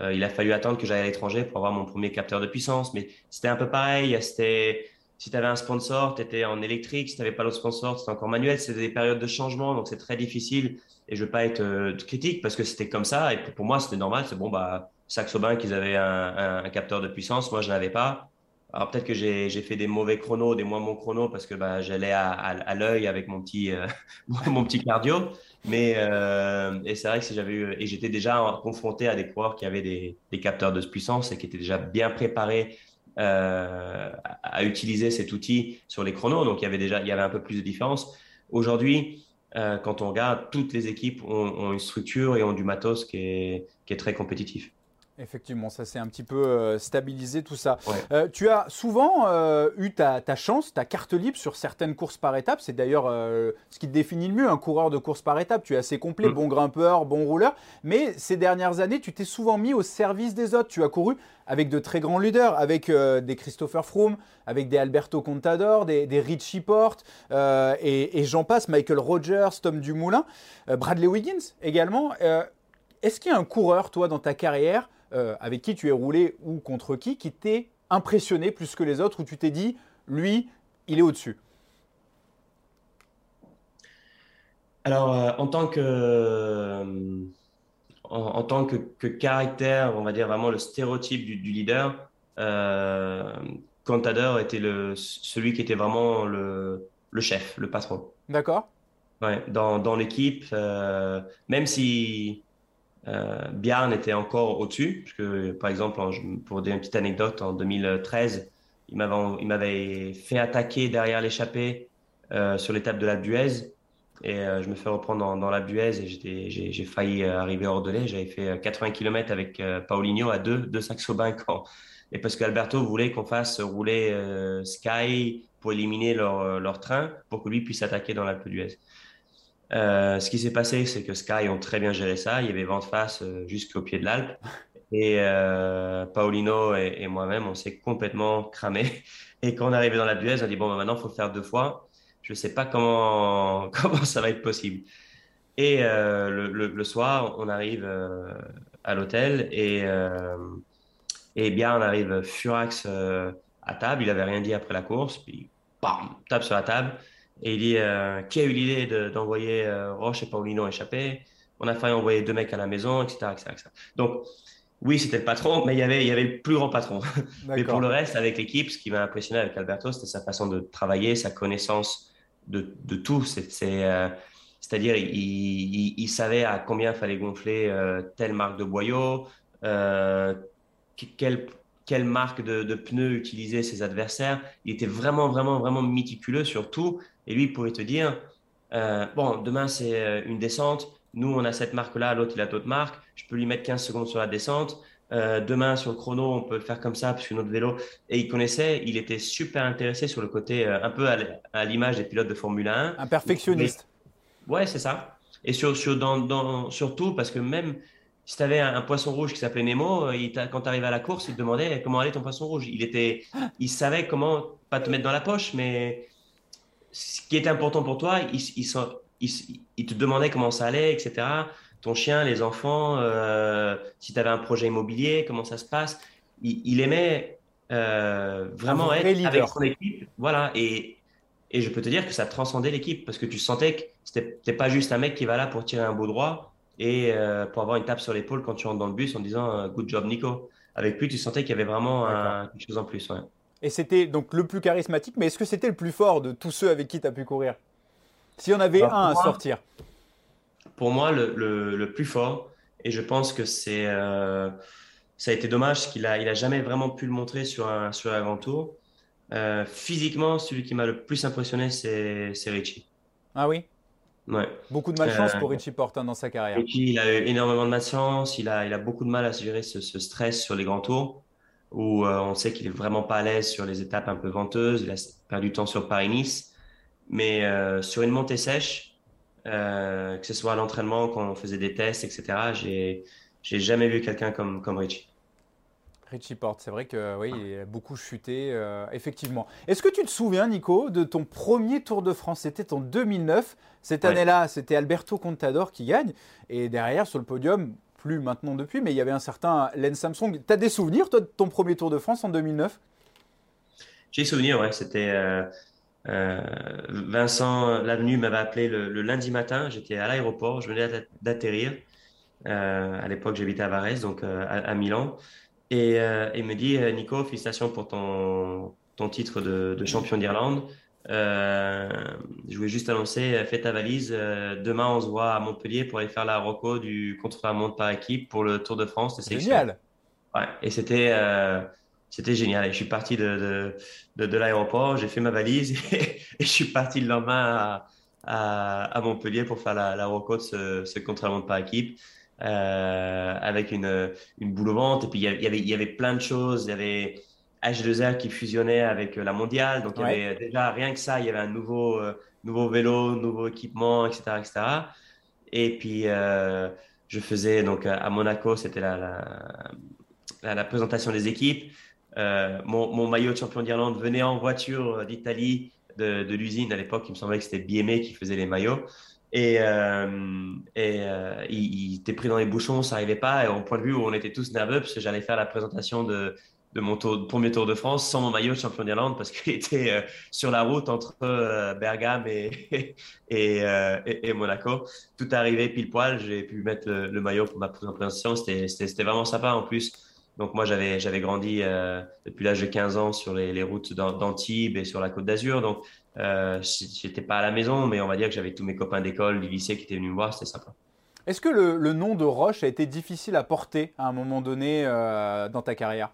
il a fallu attendre que j'aille à l'étranger pour avoir mon premier capteur de puissance, mais c'était un peu pareil. C'était si tu avais un sponsor, tu étais en électrique. Si tu n'avais pas l'autre sponsor, c'était encore manuel. C'était des périodes de changement, donc c'est très difficile. Et je veux pas être critique parce que c'était comme ça. Et pour moi, c'était normal. C'est bon, bah, Saxo Bank, ils avaient un, capteur de puissance. Moi, je n'avais pas. Alors peut-être que j'ai fait des mauvais chronos, des moins bons chronos parce que bah, j'allais à, à, l'œil avec mon petit, euh, mon petit cardio. Mais euh, et c'est vrai que si j'avais eu et j'étais déjà confronté à des coureurs qui avaient des, capteurs de puissance et qui étaient déjà bien préparés euh, à, utiliser cet outil sur les chronos. Donc il y avait déjà il y avait un peu plus de différence. Aujourd'hui, quand on regarde, toutes les équipes ont, une structure et ont du matos qui est très compétitif. Effectivement, ça s'est un petit peu euh, stabilisé tout ça. Euh, tu as souvent euh, eu ta, chance, ta carte libre sur certaines courses par étapes. C'est d'ailleurs ce qui te définit le mieux, un coureur de course par étape. Tu es assez complet, mm. bon grimpeur, bon rouleur. Mais ces dernières années, tu t'es souvent mis au service des autres. Tu as couru avec de très grands leaders, avec des Christopher Froome, avec des Alberto Contador, des, des Richie Porte, et, et j'en passe, Michael Rogers, Tom Dumoulin, Bradley Wiggins également. Est-ce qu'il y a un coureur, toi, dans ta carrière, euh, avec qui tu es roulé ou contre qui, qui t'est impressionné plus que les autres, où tu t'es dit, lui, il est au-dessus Alors, euh, en tant que, euh, en, tant que, caractère, on va dire vraiment le stéréotype du, leader, Contador était le, celui qui était vraiment le, le chef, le patron. D'accord. Ouais, dans, dans l'équipe, même si euh, Bjarne était encore au-dessus, parce que, par exemple, pour une petite anecdote, en 2013, il m'avait fait attaquer derrière l'échappée euh, sur l'étape de la. Et euh, je me fais reprendre dans, la Buèze et j'ai failli arriver hors de l'air. J'avais fait 80 km avec Paulinho à deux, deux saxo Et parce qu'Alberto voulait qu'on fasse rouler Sky pour éliminer leur, train pour que lui puisse attaquer dans l'Alpe d'Huez. ce qui s'est passé, c'est que Sky ont très bien géré ça. Il y avait vent de face jusqu'au pied de l'Alpe. Et Paulino et, moi-même, on s'est complètement cramé. Et quand on est arrivé dans la Buèze, on a dit bon, bah, maintenant, il faut faire deux fois. Je ne sais pas comment, comment ça va être possible. Et le, le, soir, on arrive à l'hôtel et, et bien, on arrive furax à table. Il avait rien dit après la course. Puis, bam, tape sur la table. Et il dit euh, Qui a eu l'idée d'envoyer euh, Roche et Paulino échapper On a failli envoyer deux mecs à la maison, etc. etc., Donc, oui, c'était le patron, mais il y avait, il y avait le plus grand patron. mais pour le reste, avec l'équipe, ce qui m'a impressionné avec Alberto, c'était sa façon de travailler, sa connaissance de, de tout. C'est, euh, c'est-à-dire, il, il, savait à combien il fallait gonfler telle marque de boyau, quel quelle marque de, pneus utilisaient ses adversaires. Il était vraiment, vraiment, vraiment méticuleux sur tout. Et lui, il pouvait te dire, euh, bon, demain, c'est euh, une descente. Nous, on a cette marque-là, l'autre, il a d'autres marques. Je peux lui mettre 15 secondes sur la descente. Euh, demain, sur le chrono, on peut le faire comme ça, parce que notre vélo. Et il connaissait, il était super intéressé sur le côté, un peu à l'image des pilotes de Formule 1. Un perfectionniste. Ouais, c'est ça. Et sur, sur, dans, surtout, parce que même si tu avais un, poisson rouge qui s'appelait Nemo, il quand tu arrivais à la course, il te demandait comment allait ton poisson rouge? Il, était, il savait comment, pas te mettre dans la poche, mais ce qui était important pour toi, il, il, il te demandait comment ça allait, etc. Ton chien, les enfants, euh, si tu avais un projet immobilier, comment ça se passe. Il, aimait euh, vraiment être avec son équipe. Voilà. Et, et je peux te dire que ça transcendait l'équipe parce que tu sentais que tu n'étais pas juste un mec qui va là pour tirer un beau droit et euh, pour avoir une tape sur l'épaule quand tu rentres dans le bus en disant good job Nico. Avec lui, tu sentais qu'il y avait vraiment quelque chose en plus. Et c'était donc le plus charismatique, mais est-ce que c'était le plus fort de tous ceux avec qui tu as pu courir? Si on avait bah, un à sortir Pour moi, le, le, plus fort, et je pense que c'est euh, ça a été dommage qu'il a, il a jamais vraiment pu le montrer sur un, sur un grand tour. physiquement, celui qui m'a le plus impressionné, c'est Richie. Ah oui? Ouais. Beaucoup de malchance pour Richie Porte dans sa carrière. Richie, il a eu énormément de malchance. Il a, il a beaucoup de mal à gérer ce, stress sur les grands tours, où euh, on sait qu'il est vraiment pas à l'aise sur les étapes un peu venteuses. Il a perdu du temps sur Paris-Nice. Mais euh, sur une montée sèche, euh, que ce soit à l'entraînement, quand on faisait des tests, etc., j'ai, j'ai jamais vu quelqu'un comme, comme Richie. Richie Porte, c'est vrai que oui, il a beaucoup chuté, euh, effectivement. Est-ce que tu te souviens, Nico, de ton premier Tour de France? C'était en 2009. Cette année-là, c'était Alberto Contador qui gagne. Et derrière, sur le podium, plus maintenant depuis, mais il y avait un certain Len Samsung. Tu as des souvenirs, toi, de ton premier Tour de France en 2009 J'ai des souvenirs, ouais. C'était. Euh, euh, Vincent Lavenu m'avait appelé le, lundi matin. J'étais à l'aéroport, je venais d'atterrir. à l'époque, j'habitais à Varese, donc à Milan. Et euh, il me dit, euh, Nico, félicitations pour ton, ton titre de champion d'Irlande. Euh, je voulais juste annoncer, fais ta valise. demain, on se voit à Montpellier pour aller faire la Rocco du contre-la-montre par équipe pour le Tour de France. C'est génial. Ouais, et c'était c'était génial. Et je suis parti de, de, de, l'aéroport, j'ai fait ma valise et, je suis parti le lendemain à, à, Montpellier pour faire la, la de ce, ce contre-la-montre par équipe. Euh, avec une, une boule au ventre. Et puis, il y, avait, il y avait plein de choses. Il y avait H2R qui fusionnait avec la mondiale. Donc, il y avait déjà rien que ça. Il y avait un nouveau, euh, nouveau vélo, nouveau équipement, etc. etc. Et puis, euh, je faisais donc à Monaco, c'était la, la, la, présentation des équipes. mon, mon, maillot de champion d'Irlande venait en voiture d'Italie de, de l'usine à l'époque. Il me semblait que c'était BMA qui faisait les maillots. Et, euh, et euh, il, était pris dans les bouchons, ça n'arrivait pas. Et au point de vue où on était tous nerveux, parce que j'allais faire la présentation de, de mon premier Tour de France sans mon maillot de champion d'Irlande, parce qu'il était euh, sur la route entre Bergame et, et, Monaco. Tout arrivé pile poil, j'ai pu mettre le, maillot pour ma présentation. C'était vraiment sympa en plus. Donc moi, j'avais grandi depuis l'âge de 15 ans sur les, routes d'Antibes et sur la Côte d'Azur. Donc euh, J'étais pas à la maison, mais on va dire que j'avais tous mes copains d'école, du lycée qui étaient venus me voir, c'était sympa. Est-ce que le, nom de Roche a été difficile à porter à un moment donné euh, dans ta carrière?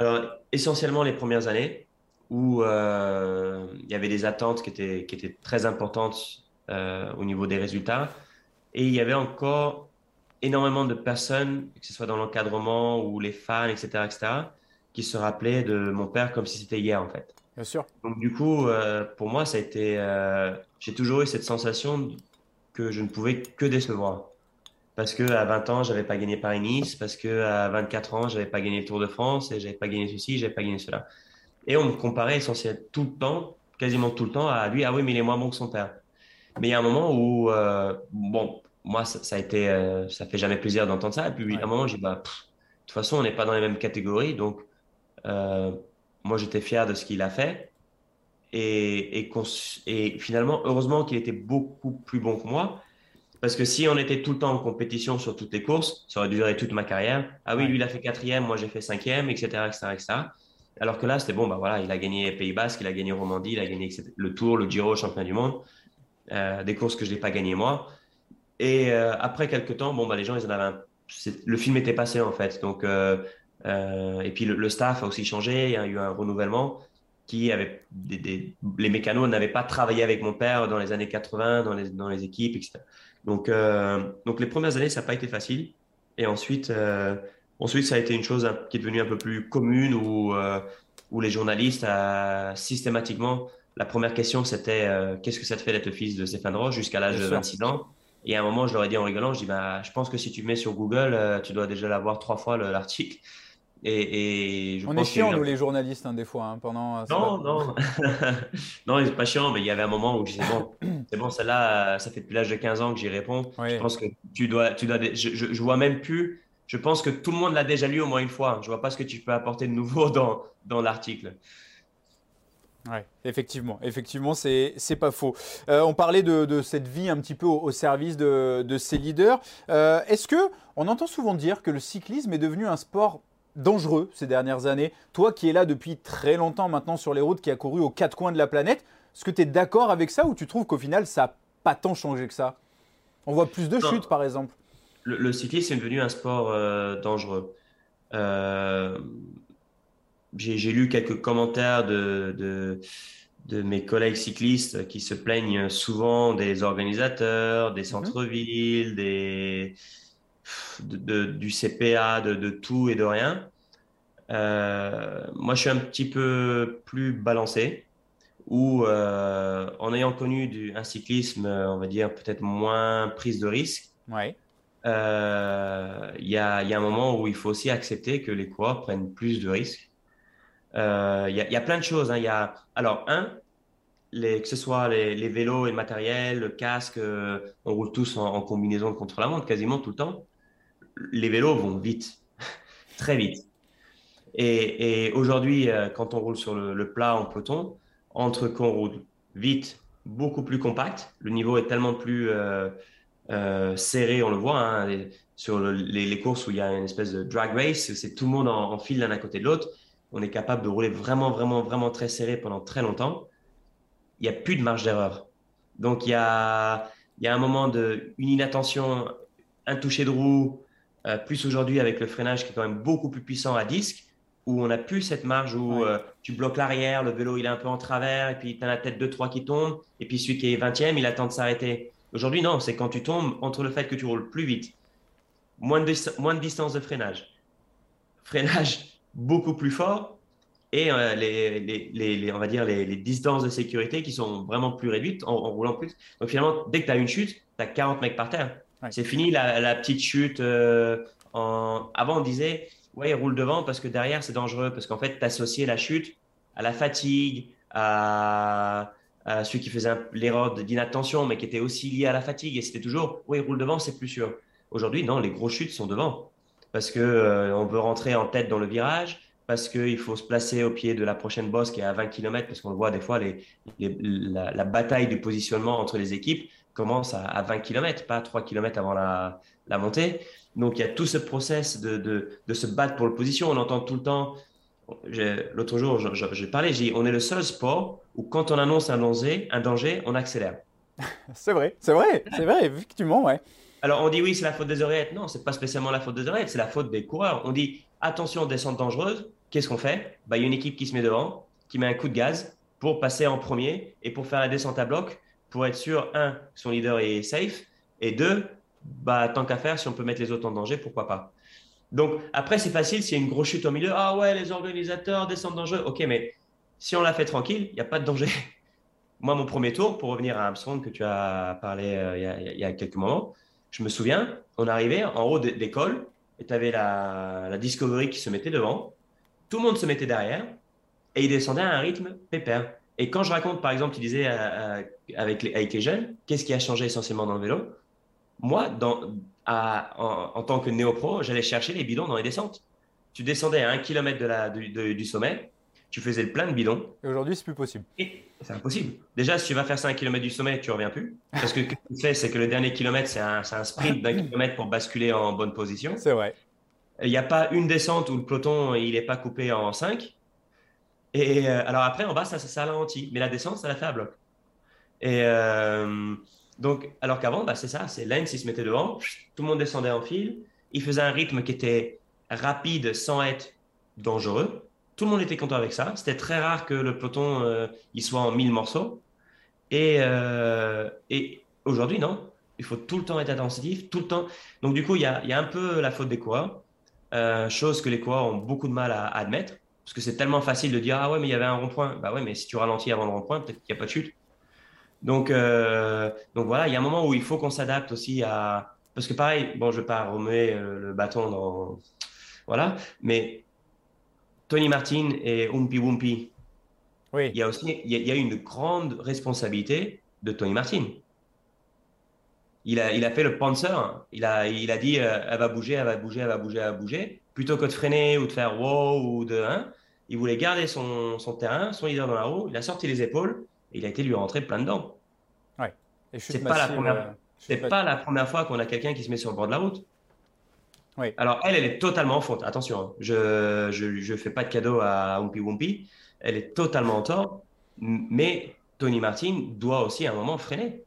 Alors, essentiellement les premières années, où euh, il y avait des attentes qui étaient, qui étaient très importantes euh, au niveau des résultats. Et il y avait encore énormément de personnes, que ce soit dans l'encadrement ou les fans, etc., etc., qui se rappelaient de mon père comme si c'était hier, en fait. Bien sûr. Donc du coup, euh, pour moi, ça a été, j'ai toujours eu cette sensation que je ne pouvais que décevoir. Parce que à 20 ans, j'avais pas gagné Paris-Nice, parce que à 24 ans, j'avais pas gagné le Tour de France, et j'avais pas gagné ceci, j'avais pas gagné cela. Et on me comparait essentiellement tout le temps, quasiment tout le temps, à lui. Ah oui, mais il est moins bon que son père. Mais il y a un moment où, euh, bon, moi, ça, a été, ça fait jamais plaisir d'entendre ça. Et puis, à un moment, j'ai dit, bah, de toute façon, on n'est pas dans les mêmes catégories, donc moi, j'étais fier de ce qu'il a fait. Et, et, et finalement, heureusement qu'il était beaucoup plus bon que moi. Parce que si on était tout le temps en compétition sur toutes les courses, ça aurait duré toute ma carrière. Ah oui, lui, il a fait quatrième, moi, j'ai fait cinquième, etc., etc., etc. Alors que là, c'était bon, bah voilà, il a gagné Pays Basque, il a gagné Romandie, il a gagné le Tour, le Giro, le championnat du monde. Euh, des courses que je n'ai pas gagnées moi. Et euh, après quelques temps, bon, bah, les gens, ils en avaient le film était passé en fait. Donc, euh, et puis le, staff a aussi changé, il y a eu un renouvellement qui avait des, les mécanos n'avaient pas travaillé avec mon père dans les années 80, dans les, dans les équipes, etc. Donc, euh, donc les premières années, ça n'a pas été facile. Et ensuite, euh, ensuite, ça a été une chose qui est devenue un peu plus commune où, où les journalistes, systématiquement, la première question, c'était qu'est-ce que ça te fait d'être fils de Stéphane Roche jusqu'à l'âge de 26 ans? Et à un moment, je leur ai dit en rigolant, je dis, bah, je pense que si tu mets sur Google, tu dois déjà l'avoir trois fois l'article. Et, je on est chiant, nous, les journalistes, hein, des fois, hein, pendant. Euh, non, non. non, c'est pas chiant, mais il y avait un moment où je disais, bon, c'est bon, celle-là, ça fait depuis l'âge de 15 ans que j'y réponds. Je pense que tu dois. Tu dois je, je, vois même plus. Je pense que tout le monde l'a déjà lu au moins une fois. Je vois pas ce que tu peux apporter de nouveau dans, dans l'article. Oui, effectivement, effectivement, c'est pas faux. Euh, on parlait de, de, cette vie un petit peu au, service de, de, ces leaders. Euh, est-ce que on entend souvent dire que le cyclisme est devenu un sport dangereux ces dernières années. Toi qui es là depuis très longtemps maintenant sur les routes, qui a couru aux quatre coins de la planète, est-ce que tu es d'accord avec ça ou tu trouves qu'au final ça n'a pas tant changé que ça? On voit plus de chutes par exemple. Le, cyclisme est devenu un sport euh, dangereux. Euh, j'ai lu quelques commentaires de, de, mes collègues cyclistes qui se plaignent souvent des organisateurs, des mhm. centres-villes, des, du CPA, de, tout et de rien. Euh, moi, je suis un petit peu plus balancé, où euh, en ayant connu du, un cyclisme, on va dire peut-être moins prise de risque, ouais. Euh, il y, a, y, a, un moment où il faut aussi accepter que les coureurs prennent plus de risques. Il y, a plein de choses. Hein. Y a, alors, un, les, que ce soit les, les, vélos et le matériel, le casque, on roule tous en, en combinaison de contre-la-montre quasiment tout le temps les vélos vont vite, très vite. Et, aujourd'hui, euh, quand on roule sur le, plat en peloton, entre qu'on roule vite, beaucoup plus compact, le niveau est tellement plus euh, euh, serré, on le voit, hein, sur les, courses où il y a une espèce de drag race, c'est tout le monde en, file l'un à côté de l'autre, on est capable de rouler vraiment, vraiment, vraiment très serré pendant très longtemps. Il n'y a plus de marge d'erreur. Donc il y a, y a un moment de une inattention, un toucher de roue, euh, plus aujourd'hui avec le freinage qui est quand même beaucoup plus puissant à disque, où on n'a plus cette marge où euh, tu bloques l'arrière, le vélo il est un peu en travers, et puis tu as la tête de 3 qui tombe, et puis celui qui est 20e, il attend de s'arrêter. Aujourd'hui, non, c'est quand tu tombes entre le fait que tu roules plus vite, moins de, moins de distance de freinage, freinage beaucoup plus fort, et euh, les, les, les, on va dire les, distances de sécurité qui sont vraiment plus réduites en, en roulant plus. Donc finalement, dès que tu as une chute, tu as 40 mecs par terre. C'est fini la, petite chute. Euh, en... Avant, on disait, ouais, il roule devant parce que derrière, c'est dangereux. Parce qu'en fait, tu associais la chute à la fatigue, à, celui qui faisait l'erreur d'inattention, mais qui était aussi lié à la fatigue. Et c'était toujours, ouais, il roule devant, c'est plus sûr. Aujourd'hui, non, les grosses chutes sont devant. Parce que euh, veut rentrer en tête dans le virage, parce qu'il faut se placer au pied de la prochaine bosse qui est à 20 km, parce qu'on voit des fois, la, la, bataille du positionnement entre les équipes commence à, 20 km, pas 3 km avant la, montée. Donc il y a tout ce process de, de, se battre pour le position. On entend tout le temps. L'autre jour, j'ai parlé, j'ai dit on est le seul sport où quand on annonce un danger, un danger on accélère. c'est vrai, c'est vrai, c'est vrai, effectivement, ouais. Alors on dit oui, c'est la faute des oreillettes. Non, c'est pas spécialement la faute des oreillettes, c'est la faute des coureurs. On dit attention, descente dangereuse. Qu'est-ce qu'on fait? Bah, Il y a une équipe qui se met devant, qui met un coup de gaz pour passer en premier et pour faire la descente à bloc pour être sûr, un, son leader est safe, et deux, bah, tant qu'à faire, si on peut mettre les autres en danger, pourquoi pas. Donc, après, c'est facile s'il y a une grosse chute au milieu. Ah ouais, les organisateurs descendent dangereux. Ok, mais Si on l'a fait tranquille, il n'y a pas de danger. Moi, mon premier tour, pour revenir à Armstrong que tu as parlé euh, il, y a, quelques moments, je me souviens, on arrivait en haut d'école et tu avais la, la Discovery qui se mettait devant, tout le monde se mettait derrière et il descendait à un rythme pépère. Et quand je raconte, par exemple, tu disais euh, euh, avec, les, avec les jeunes, qu'est-ce qui a changé essentiellement dans le vélo? Moi, dans, en, tant que néo-pro, j'allais chercher les bidons dans les descentes. Tu descendais à un kilomètre de la, du, du sommet, tu faisais le plein de bidons. Et aujourd'hui, c'est plus possible. C'est impossible. Déjà, si tu vas faire 5 km du sommet, tu reviens plus. Parce que ce que tu fais, c'est que le dernier kilomètre, c'est un, un, sprint d'un kilomètre pour basculer en bonne position. C'est vrai. Il n'y a pas une descente où le peloton il n'est pas coupé en 5. Et euh, alors après, en bas, ça, ça, ralentit. Mais la descente, ça la fait à bloc. Et euh, donc, alors qu'avant, bah, c'est ça, c'est Lens, il se mettait devant, tout le monde descendait en fil. Il faisait un rythme qui était rapide sans être dangereux. Tout le monde était content avec ça. C'était très rare que le peloton euh, il soit en mille morceaux. Et, euh, et aujourd'hui, non. Il faut tout le temps être attentif, tout le temps. Donc, du coup, il y a, y a, un peu la faute des coureurs, chose que les coureurs ont beaucoup de mal à, admettre. Parce que c'est tellement facile de dire Ah ouais, mais il y avait un rond-point. Bah ouais, mais si tu ralentis avant le rond-point, peut-être qu'il n'y a pas de chute. Donc, donc voilà, il y a un moment où il faut qu'on s'adapte aussi à. Parce que pareil, bon, je ne vais pas remuer le bâton dans. Voilà, mais Tony Martin et Umpi Wumpi, oui. il y a aussi il y a, une grande responsabilité de Tony Martin. Il a, il a fait le panzer. Il a, il a dit euh, elle va bouger, elle va bouger, elle va bouger, elle va bouger. Plutôt que de freiner ou de faire wow ou de. Hein, il voulait garder son, son, terrain, son leader dans la roue. Il a sorti les épaules et il a été lui rentrer plein dedans. Ouais. C'est pas, la première, euh, c'est pas la première fois qu'on a quelqu'un qui se met sur le bord de la route. Alors, elle, elle est totalement en faute. Attention, hein. je ne fais pas de cadeau à Wumpy Wumpy. Elle est totalement en tort. Mais Tony Martin doit aussi à un moment freiner.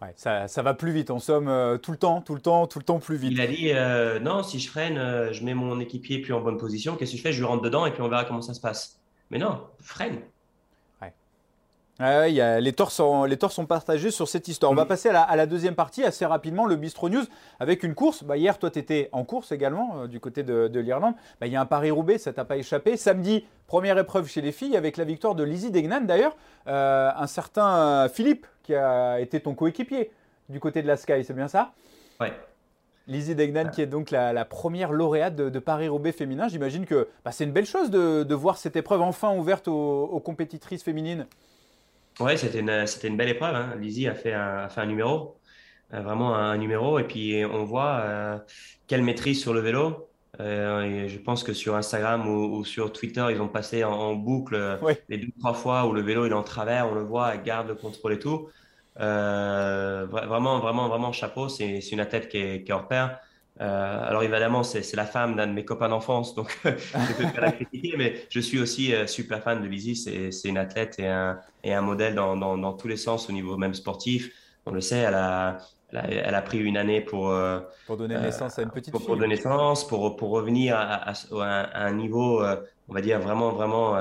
Ouais, ça, ça, va plus vite. En somme, euh, tout le temps, tout le temps, tout le temps plus vite. Il a dit euh, non, si je freine, euh, je mets mon équipier plus en bonne position. Qu'est-ce que je fais? Je lui rentre dedans et puis on verra comment ça se passe. Mais non, freine les, torts sont, les torts sont partagés sur cette histoire. On va passer à la, deuxième partie assez rapidement, le Bistro News, avec une course. Bah, hier, toi, tu étais en course également euh, du côté de, l'Irlande. Bah, il y a un Paris-Roubaix, ça t'a pas échappé. Samedi, première épreuve chez les filles, avec la victoire de Lizzie Degnan d'ailleurs. Euh, un certain Philippe, qui a été ton coéquipier du côté de la Sky, c'est bien ça? Ouais. Lizzie Degnan, qui est donc la, première lauréate de, Paris-Roubaix féminin. J'imagine que bah, c'est une belle chose de, voir cette épreuve enfin ouverte aux compétitrices féminines. Oui, c'était une, une, belle épreuve. Hein. Lizzie a fait un, a fait un numéro, euh, vraiment un, numéro. Et puis on voit euh, quelle maîtrise sur le vélo. Euh, et je pense que sur Instagram ou, sur Twitter, ils ont passé en, boucle les deux trois fois où le vélo il est en travers, on le voit, elle garde le contrôle et tout. vraiment, vraiment, vraiment chapeau. C'est une athlète qui est, qui est hors pair. Euh, alors évidemment, c'est la femme d'un de mes copains d'enfance, donc je peux pas la critiquer, mais je suis aussi euh, super fan de Lizzie. C'est une athlète et un, et un modèle dans, dans, tous les sens au niveau même sportif. On le sait, elle a, elle a, pris une année pour, euh, pour donner naissance à une petite pour, fille. Pour donner naissance, pour, pour revenir à, à, un niveau, on va dire vraiment, vraiment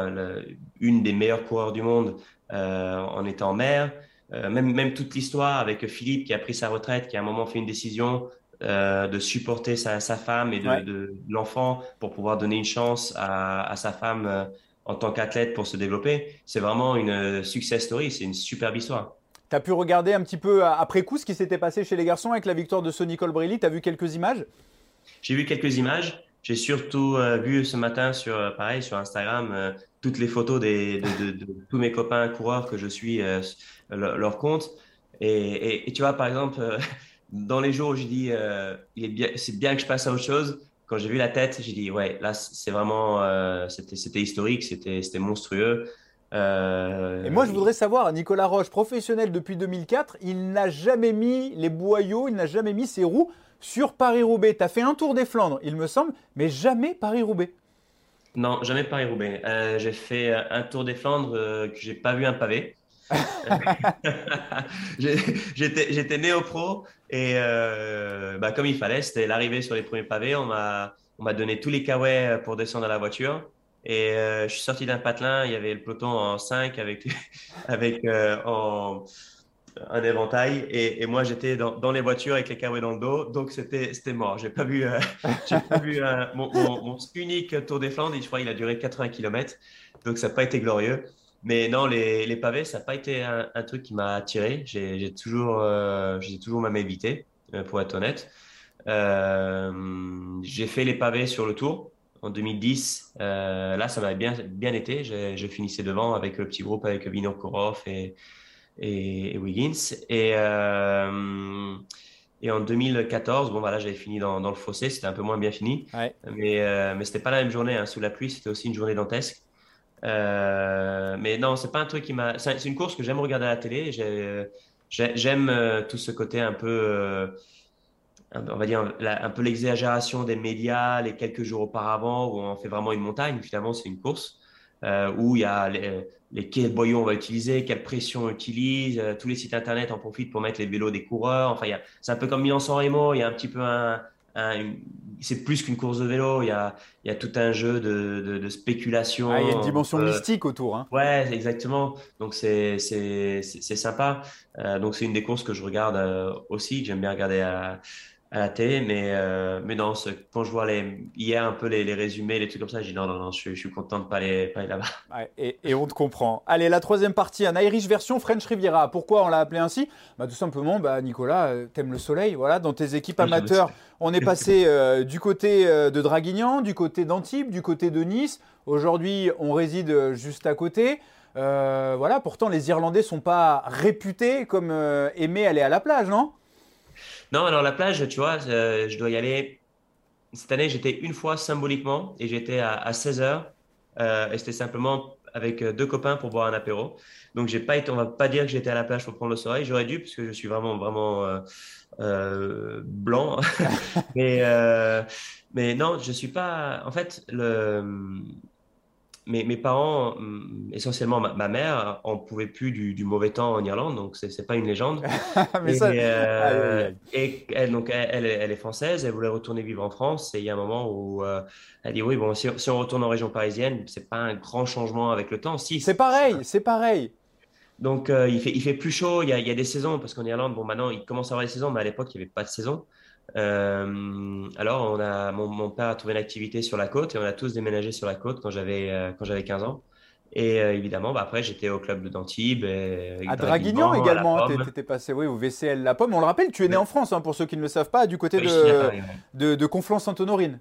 une des meilleures coureurs du monde en étant mère. même, même toute l'histoire avec Philippe qui a pris sa retraite, qui à un moment fait une décision euh, de supporter sa, femme et de, l'enfant pour pouvoir donner une chance à, sa femme euh, en tant qu'athlète pour se développer. C'est vraiment une euh, success story, c'est une superbe histoire. Tu as pu regarder un petit peu après coup ce qui s'était passé chez les garçons avec la victoire de Sonny Colbrelli? Tu as vu quelques images? J'ai vu quelques images. J'ai surtout vu ce matin sur, pareil, sur Instagram toutes les photos de, tous mes copains coureurs que je suis, leur, compte. Et, tu vois, par exemple, dans les jours où j'ai dit euh, c'est bien que je passe à autre chose, quand j'ai vu la tête, j'ai dit ouais, là c'est vraiment, euh, c'était, historique, c'était monstrueux. Euh, et moi je voudrais savoir, Nicolas Roche, professionnel depuis 2004, il n'a jamais mis les boyaux, il n'a jamais mis ses roues sur Paris-Roubaix. Tu as fait un tour des Flandres, il me semble, mais jamais Paris-Roubaix. Non, jamais Paris-Roubaix. j'ai fait un tour des Flandres que j'ai pas vu un pavé. J'étais néo-pro et euh, bah, comme il fallait, c'était l'arrivée sur les premiers pavés. On m'a donné tous les kawaii pour descendre à la voiture. Et euh, je suis sorti d'un patelin, il y avait le peloton en 5 avec, avec euh, un éventail. Et, moi, j'étais dans, les voitures avec les câbles dans le dos. Donc, c'était mort. J'ai pas vu, euh, pas vu mon, unique Tour des Flandres. Je crois qu'il a duré 80 km. Donc, ça n'a pas été glorieux. Mais non, les, les pavés, ça n'a pas été un, truc qui m'a attiré. J'ai toujours, euh, toujours même évité, pour être honnête. j'ai fait les pavés sur le tour en 2010. là, ça m'avait bien, bien été. Je finissais devant avec le petit groupe avec Vino Korov et, et, Wiggins. Et, euh, et en 2014, bon, voilà, j'avais fini dans, dans le fossé, c'était un peu moins bien fini. Mais, euh, mais c'était pas la même journée. Hein. Sous la pluie, c'était aussi une journée dantesque. Euh, mais non, c'est pas un truc qui m'a. C'est une course que j'aime regarder à la télé. J'aime euh, tout ce côté un peu on va dire un peu l'exagération des médias les quelques jours auparavant où on fait vraiment une montagne finalement c'est une course euh, où il y a les, les quels boyaux on va utiliser, quelle pression on utilise, euh, tous les sites internet en profitent pour mettre les vélos des coureurs. Enfin, c'est un peu comme Milan-San Remo, il y a un petit peu un, c'est plus qu'une course de vélo, il y a, il y a tout un jeu de, de, spéculation. Ah, il y a une dimension mystique autour. Hein. Ouais, exactement. Donc c'est sympa. Euh, donc c'est une des courses que je regarde aussi, j'aime bien regarder à, la télé, mais, euh, mais non, quand je vois les, hier un peu les, les, résumés, les trucs comme ça, je dis non, non, non, je, je suis content de ne pas aller, aller là-bas. et, et, on te comprend. Allez, la troisième partie, un Irish version French Riviera. Pourquoi on l'a appelé ainsi? Bah, Tout simplement, bah, Nicolas, euh, t'aimes le soleil. Voilà, dans tes équipes amateurs, on est passé euh, du côté de Draguignan, du côté d'Antibes, du côté de Nice. Aujourd'hui, on réside juste à côté. voilà, pourtant, les Irlandais sont pas réputés comme aimer aller à la plage, non? Non, alors la plage, tu vois, euh, je dois y aller. Cette année, j'étais une fois symboliquement et j'étais à, 16 h euh, et c'était simplement avec euh, deux copains pour boire un apéro. Donc, j'ai pas été, on va pas dire que j'étais à la plage pour prendre le soleil. J'aurais dû, parce que je suis vraiment, vraiment blanc. mais, mais non, je suis pas. En fait, le mes, mes, parents, hum, essentiellement ma, mère, on pouvait plus du, mauvais temps en Irlande, donc c'est n'est pas une légende. Mais et, ça... Euh, et elle, donc elle, elle, est française, elle voulait retourner vivre en France, et il y a un moment où euh, elle dit oui, bon, si, si, on retourne en région parisienne, c'est pas un grand changement avec le temps. Si, c'est pareil, c'est pareil. Donc euh, il, fait, il fait plus chaud, il y, a, il y a des saisons, parce qu'en Irlande, bon, maintenant il commence à avoir des saisons, mais à l'époque il n'y avait pas de saison. Euh, alors, on a, mon, père a trouvé une activité sur la côte et on a tous déménagé sur la côte quand j'avais euh, quand j'avais 15 ans. Et euh, évidemment, bah, après, j'étais au club d'Antibes. À Draguignan également, tu étais passé oui, au VCL La Pomme. On le rappelle, tu es né en France, hein, pour ceux qui ne le savent pas, du côté de, de, de Conflans-Sainte-Honorine.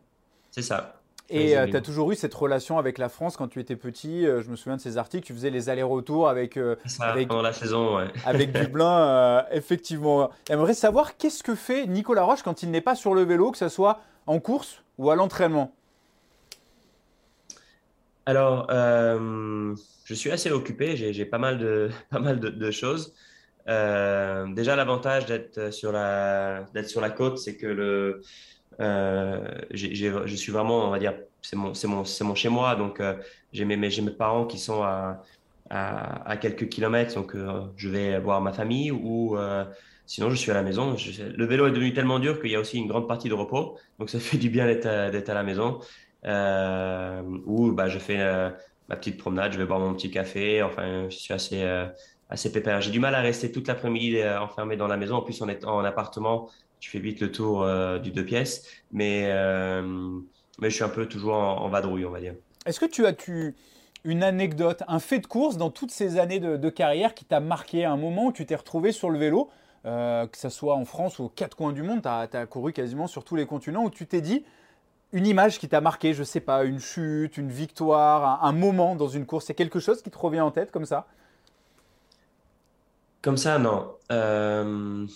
C'est ça. Et euh, tu as toujours eu cette relation avec la France quand tu étais petit. Euh, je me souviens de ces articles, tu faisais les allers-retours avec, euh, avec, pendant la saison, ouais. avec Dublin. effectivement. J'aimerais savoir qu'est-ce que fait Nicolas Roche quand il n'est pas sur le vélo, que ce soit en course ou à l'entraînement? Alors, je suis assez occupé. J'ai pas mal de, pas mal de, choses. déjà, l'avantage d'être sur, la, sur la côte, c'est que le euh, je suis vraiment, on va dire, c'est mon, mon, mon chez moi, donc euh, j'ai mes, mes, parents qui sont à, quelques kilomètres, donc euh, je vais voir ma famille ou sinon je suis à la maison. le vélo est devenu tellement dur qu'il y a aussi une grande partie de repos, donc ça fait du bien d'être à, la maison. Euh, où bah, je fais ma petite promenade, je vais boire mon petit café, enfin je suis assez, assez pépère. J'ai du mal à rester toute l'après-midi enfermé dans la maison, en plus on est en appartement, tu fais vite le tour euh, du deux pièces, mais, euh, mais je suis un peu toujours en, vadrouille, on va dire. Est-ce que tu as tu, une anecdote, un fait de course dans toutes ces années de, carrière qui t'a marqué à un moment où tu t'es retrouvé sur le vélo, euh, que ce soit en France ou aux quatre coins du monde, tu as, couru quasiment sur tous les continents, où tu t'es dit une image qui t'a marqué, je sais pas, une chute, une victoire, un, un moment dans une course, c'est quelque chose qui te revient en tête comme ça? Comme ça, non. Euh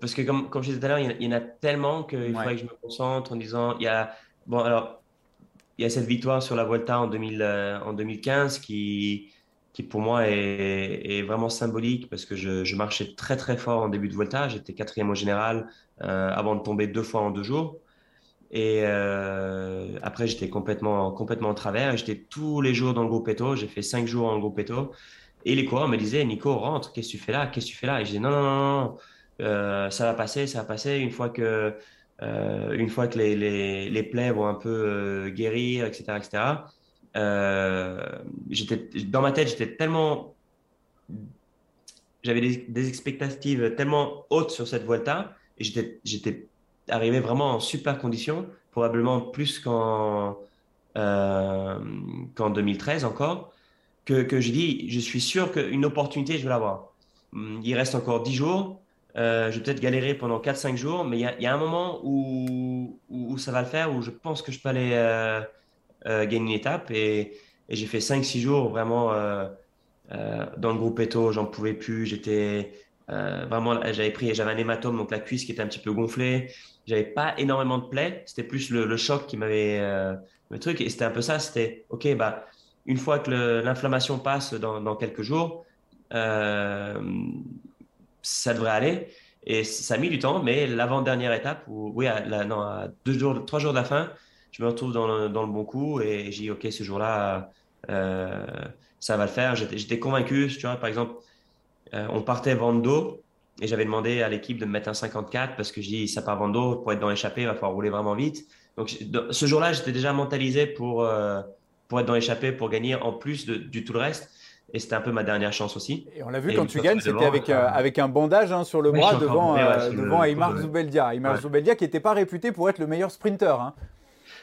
parce que comme, comme je disais tout à l'heure, il, y en a tellement qu'il faudrait que je me concentre en disant, il y a, bon, alors, il y a cette victoire sur la Volta en, 2000, euh, en 2015 qui, qui pour moi est, est vraiment symbolique parce que je, je, marchais très très fort en début de Volta. J'étais quatrième au général euh, avant de tomber deux fois en deux jours. Et euh, après, j'étais complètement, complètement en travers. J'étais tous les jours dans le groupe Eto. J'ai fait cinq jours en groupe Eto. Et les coureurs me disaient, Nico, rentre, qu'est-ce que tu fais là? Qu'est-ce que tu fais là? Et je disais, non, non, non, non. Euh, ça va passer, ça va passer. Une fois que, euh, une fois que les, les, les, plaies vont un peu euh, guérir, etc., etc. j'étais dans ma tête, j'étais tellement j'avais des, expectatives tellement hautes sur cette Vuelta et j'étais arrivé vraiment en super condition, probablement plus qu'en qu'en 2013 encore, que, que j'ai dit, je suis sûr qu'une opportunité, je vais l'avoir. Il reste encore 10 jours. Euh, je vais peut-être galérer pendant 4-5 jours, mais il y, a un moment où, où, ça va le faire, où je pense que je peux aller euh, euh gagner une étape. Et, j'ai fait 5-6 jours vraiment dans le groupe Eto, j'en pouvais plus. J'étais vraiment, j'avais pris, j'avais un hématome, donc la cuisse qui était un petit peu gonflée. J'avais pas énormément de plaies. C'était plus le, choc qui m'avait le truc. Et c'était un peu ça. C'était OK, bah une fois que l'inflammation passe dans, quelques jours, ça devrait aller. Et ça a mis du temps, mais l'avant-dernière étape, où, oui, à, non, deux jours, trois jours de la fin, je me retrouve dans le, bon coup et j'ai dit, OK, ce jour-là, euh, ça va le faire. J'étais convaincu, tu vois, par exemple, euh, on partait Vando et j'avais demandé à l'équipe de me mettre un 54 parce que je dis, ça part Vando, pour être dans l'échappée, il va falloir rouler vraiment vite. Donc, ce jour-là, j'étais déjà mentalisé pour, euh, pour être dans l'échappée, pour gagner en plus de, du tout le reste. Et c'était un peu ma dernière chance aussi. Et on l'a vu quand tu gagnes, c'était avec, euh, avec un bandage hein, sur le bras devant, euh, devant Aymar Zoubeldia. Aymar Zoubeldia qui n'était pas réputé pour être le meilleur sprinter. Hein.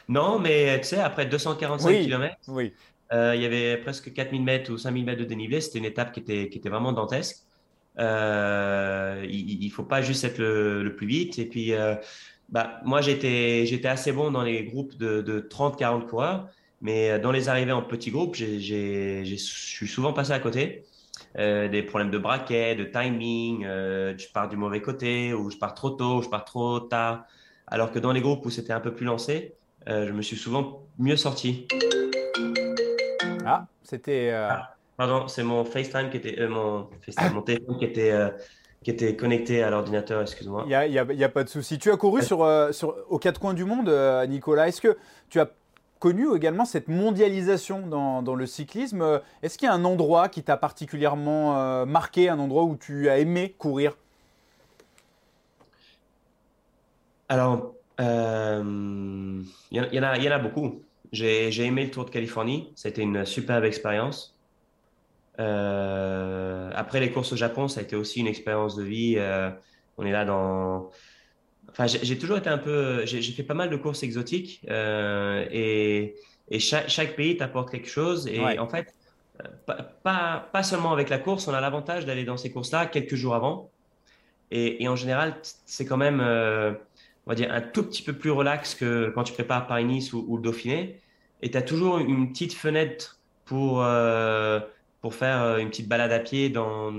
Non, mais tu sais, après 245 km, oui. il y avait presque 4000 mètres ou 5000 mètres de dénivelé. C'était une étape qui était, qui était vraiment dantesque. il ne faut pas juste être le, le plus vite. Et puis, bah, moi, j'étais, j'étais assez bon dans les groupes de, de 30-40 coureurs, mais dans les arrivées en petits groupes, je suis souvent passé à côté. Euh, des problèmes de braquet, de timing, euh, je pars du mauvais côté, ou je pars trop tôt, ou je pars trop tard. Alors que dans les groupes où c'était un peu plus lancé, euh, je me suis souvent mieux sorti. Ah, c'était. Ah, pardon, c'est mon FaceTime qui était. mon, FaceTime, mon téléphone qui était qui était connecté à l'ordinateur, excuse-moi. Il n'y a, a, pas de souci. Tu as couru sur, euh, sur, aux quatre coins du monde, euh, Nicolas? Est-ce que tu as connu également cette mondialisation dans, dans le cyclisme Est-ce qu'il y a un endroit qui t'a particulièrement euh, marqué, un endroit où tu as aimé courir? Alors, il y, y, en a, y en a beaucoup. J'ai aimé le Tour de Californie. C'était une superbe expérience. Euh, après les courses au Japon, ça a été aussi une expérience de vie. Euh, on est là dans. Enfin, j'ai toujours été un peu. J'ai fait pas mal de courses exotiques euh, et, et chaque, chaque, pays t'apporte quelque chose. Et en fait, pas, pas, seulement avec la course, on a l'avantage d'aller dans ces courses-là quelques jours avant. Et, et en général, c'est quand même, on va dire, un tout petit peu plus relax que quand tu prépares Paris-Nice ou, ou, le Dauphiné. Et tu as toujours une petite fenêtre pour pour faire euh, une petite balade à pied dans,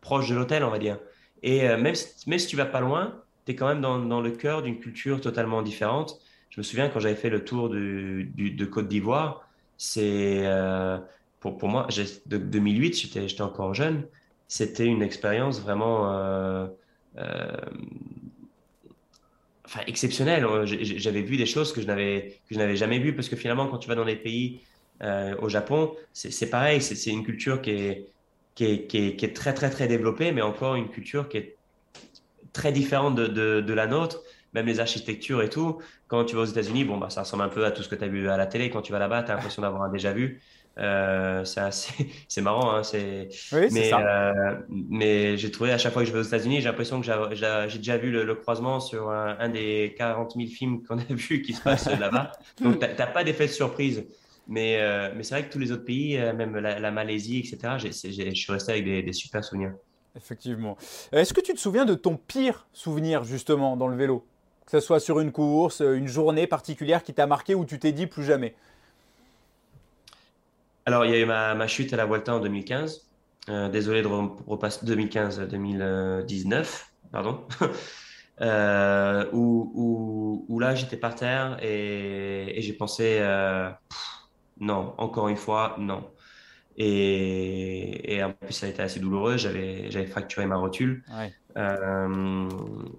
proche de l'hôtel, on va dire. Et euh, même, si, même si tu vas pas loin, tu es quand même dans, le cœur d'une culture totalement différente. Je me souviens quand j'avais fait le tour de Côte d'Ivoire, c'est euh, pour, moi, de 2008, j'étais encore jeune, c'était une expérience vraiment euh, euh, exceptionnelle. J'avais vu des choses que je n'avais jamais vues parce que finalement, quand tu vas dans des pays au Japon, c'est pareil, c'est une culture qui est, qui est, qui, est, qui, est, très, très, très développée, mais encore une culture qui est très différente de, de, de la nôtre, même les architectures et tout. Quand tu vas aux États-Unis, bon, bah, ça ressemble un peu à tout ce que tu as vu à la télé. Quand tu vas là-bas, tu as l'impression d'avoir un déjà vu. Euh, c'est marrant, hein, c'est. Oui, mais, euh, mais j'ai trouvé à chaque fois que je vais aux États-Unis, j'ai l'impression que j'ai déjà vu le, croisement sur un, un, des 40 000 films qu'on a vu qui se passe là-bas. Donc, tu n'as pas d'effet de surprise. Mais, euh, mais c'est vrai que tous les autres pays, euh, même la, Malaisie, etc., je suis resté avec des, super souvenirs. Effectivement. Est-ce que tu te souviens de ton pire souvenir, justement, dans le vélo? Que ce soit sur une course, une journée particulière qui t'a marqué ou tu t'es dit plus jamais? Alors, il y a eu ma, chute à la Vuelta en 2015. Euh, désolé de repasser 2015, 2019, pardon. où, là, j'étais par terre et j'ai pensé non, encore une fois, non. Et, et, en plus, ça a été assez douloureux. J'avais, j'avais fracturé ma rotule. Euh,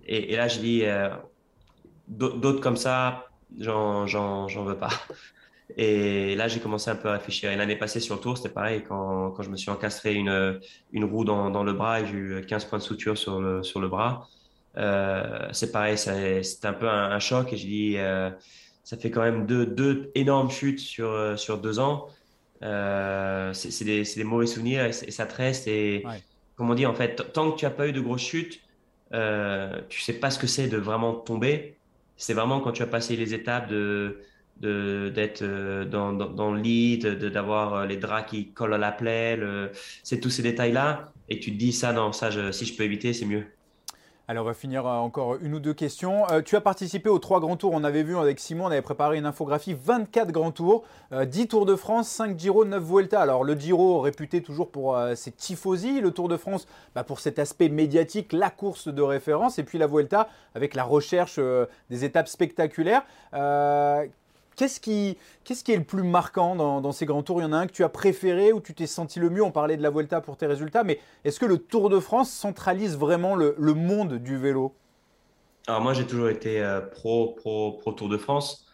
et, là, je dis, euh, d'autres comme ça, j'en, j'en, j'en veux pas. Et là, j'ai commencé un peu à réfléchir. Et l'année passée sur le tour, c'était pareil. Quand, quand je me suis encastré une, une roue dans, dans le bras et j'ai eu 15 points de suture sur le, sur le bras, euh, c'est pareil. C'était un peu un, choc. Et je dis, ça fait quand même deux, deux énormes chutes sur, sur deux ans. Euh, c'est des, des, mauvais souvenirs et, ça te reste. Et, comme on dit, en fait, tant que tu n'as pas eu de grosses chutes, euh, tu sais pas ce que c'est de vraiment tomber. C'est vraiment quand tu as passé les étapes de d'être euh, dans, dans, le lit, d'avoir les draps qui collent à la plaie, c'est tous ces détails-là. Et tu te dis, ça, non, ça, si je peux éviter, c'est mieux. Alors, on va finir euh, encore une ou deux questions. Euh, tu as participé aux trois grands tours. On avait vu avec Simon, on avait préparé une infographie 24 grands tours, 10 euh, Tours de France, 5 Giro, 9 Vuelta. Alors, le Giro réputé toujours pour ses tifosi, le Tour de France bah, pour cet aspect médiatique, la course de référence, et puis la Vuelta avec la recherche des étapes spectaculaires. Qu'est-ce qui, qu'est-ce qui est le plus marquant dans, ces grands tours? Il y en a un que tu as préféré, où tu t'es senti le mieux? On parlait de la Volta pour tes résultats, mais est-ce que le Tour de France centralise vraiment le, monde du vélo? Alors moi, j'ai toujours été euh, pro, pro, pro Tour de France.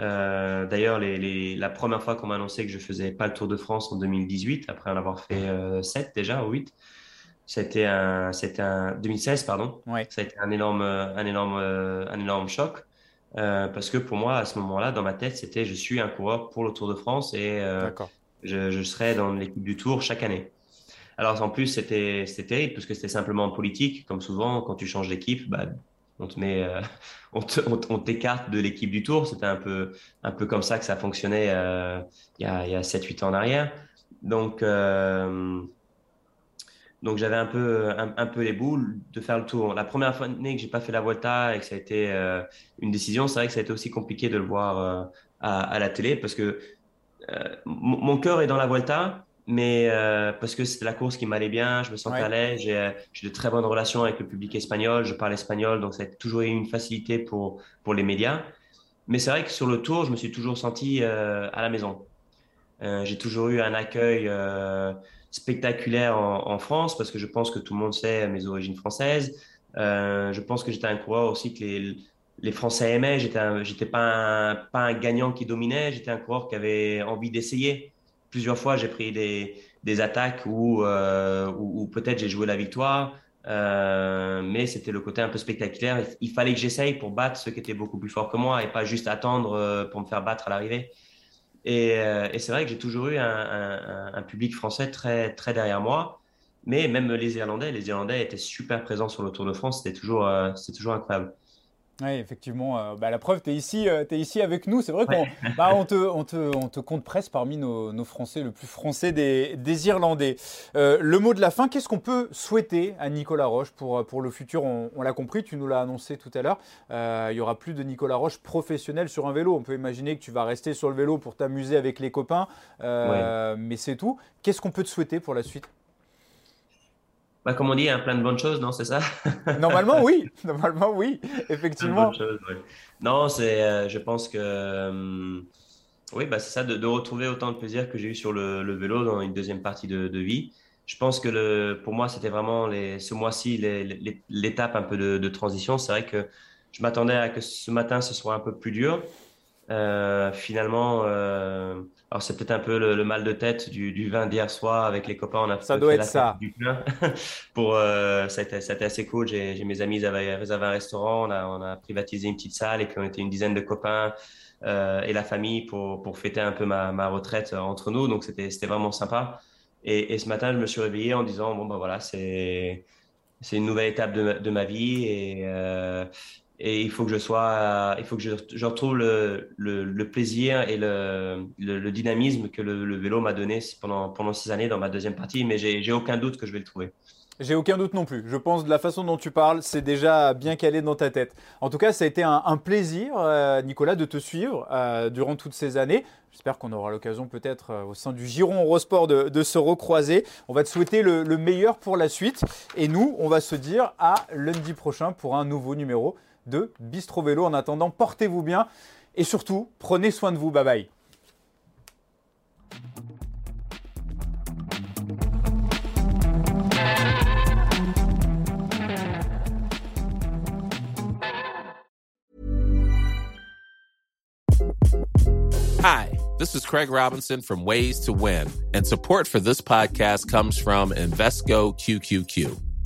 Euh, d'ailleurs, les, la première fois qu'on m'a annoncé que je faisais pas le Tour de France en 2018, après en avoir fait 7 euh, déjà ou 8, c'était un, c'était un 2016 pardon. Ça a été un énorme, un énorme, un énorme choc. Euh, parce que pour moi, à ce moment-là, dans ma tête, c'était je suis un coureur pour le Tour de France et euh, je, je, serai dans l'équipe du Tour chaque année. Alors en plus, c'était terrible parce que c'était simplement politique. Comme souvent, quand tu changes d'équipe, bah, on te met, euh, on t'écarte de l'équipe du Tour. C'était un peu, un peu comme ça que ça fonctionnait euh, il y a, il y a 7-8 ans en arrière. Donc, donc j'avais un peu, un, peu les boules de faire le tour. La première année que j'ai pas fait la Volta et que ça a été euh, une décision, c'est vrai que ça a été aussi compliqué de le voir euh, à, à, la télé parce que euh, mon cœur est dans la Volta, mais parce que c'était la course qui m'allait bien, je me sentais à l'aise, j'ai de très bonnes relations avec le public espagnol, je parle espagnol, donc ça a toujours eu une facilité pour, pour les médias. Mais c'est vrai que sur le tour, je me suis toujours senti à la maison. j'ai toujours eu un accueil spectaculaire en, France parce que je pense que tout le monde sait mes origines françaises. Euh, je pense que j'étais un coureur aussi que les, les Français aimaient. J'étais, j'étais pas un, pas un gagnant qui dominait. J'étais un coureur qui avait envie d'essayer. Plusieurs fois, j'ai pris des, des attaques où, euh, peut-être j'ai joué la victoire. Euh, mais c'était le côté un peu spectaculaire. Il fallait que j'essaye pour battre ceux qui étaient beaucoup plus forts que moi et pas juste attendre pour me faire battre à l'arrivée. Euh, et, c'est vrai que j'ai toujours eu un, public français très, très derrière moi. Mais même les Irlandais, les Irlandais étaient super présents sur le Tour de France. C'était toujours, euh, toujours incroyable. Oui, effectivement. Euh, bah, la preuve, tu es, ici, es ici avec nous. C'est vrai qu'on bah, on te, on te, on te, compte presque parmi nos, nos, Français, le plus français des, des Irlandais. Euh, le mot de la fin, qu'est-ce qu'on peut souhaiter à Nicolas Roche pour, pour le futur? On, l'a compris, tu nous l'as annoncé tout à l'heure. Euh, il n'y aura plus de Nicolas Roche professionnel sur un vélo. On peut imaginer que tu vas rester sur le vélo pour t'amuser avec les copains, mais c'est tout. Qu'est-ce qu'on peut te souhaiter pour la suite? Bah, comme on dit, un plein de bonnes choses, non, c'est ça? Normalement, oui. Normalement, oui. Effectivement. Non, c'est, euh, je pense que, euh, oui, bah, c'est ça, de, retrouver autant de plaisir que j'ai eu sur le, vélo dans une deuxième partie de, vie. Je pense que le, pour moi, c'était vraiment les, ce mois-ci l'étape un peu de, transition. C'est vrai que je m'attendais à que ce matin, ce soit un peu plus dur. Euh, finalement, euh, alors c'est peut-être un peu le, mal de tête du, du vin d'hier soir avec les copains. On a ça doit être ça. Du plein. Pour, euh, ça, a été, ça, a été, assez cool. J'ai mes amis, ils avaient réservé un restaurant. On a, on a privatisé une petite salle et puis on était une dizaine de copains et la famille pour, pour fêter un peu ma, ma retraite entre nous. Donc c'était vraiment sympa. Et, et, ce matin, je me suis réveillé en disant bon ben voilà, c'est c'est une nouvelle étape de, de ma vie et, et il faut que je sois, il faut que je, retrouve le, plaisir et le, dynamisme que le, vélo m'a donné pendant, pendant six années dans ma deuxième partie, mais j'ai aucun doute que je vais le trouver. J'ai aucun doute non plus. Je pense de la façon dont tu parles, c'est déjà bien calé dans ta tête. En tout cas, ça a été un, plaisir, euh, Nicolas, de te suivre euh, durant toutes ces années. J'espère qu'on aura l'occasion peut-être euh, au sein du Giron Eurosport de, se recroiser. On va te souhaiter le meilleur pour la suite. Et nous, on va se dire à lundi prochain pour un nouveau numéro de Bistro Vélo. En attendant, portez-vous bien et surtout, prenez soin de vous. Bye bye. Hi, this is Craig Robinson from Ways to Win, and support for this podcast comes from Invesco QQQ.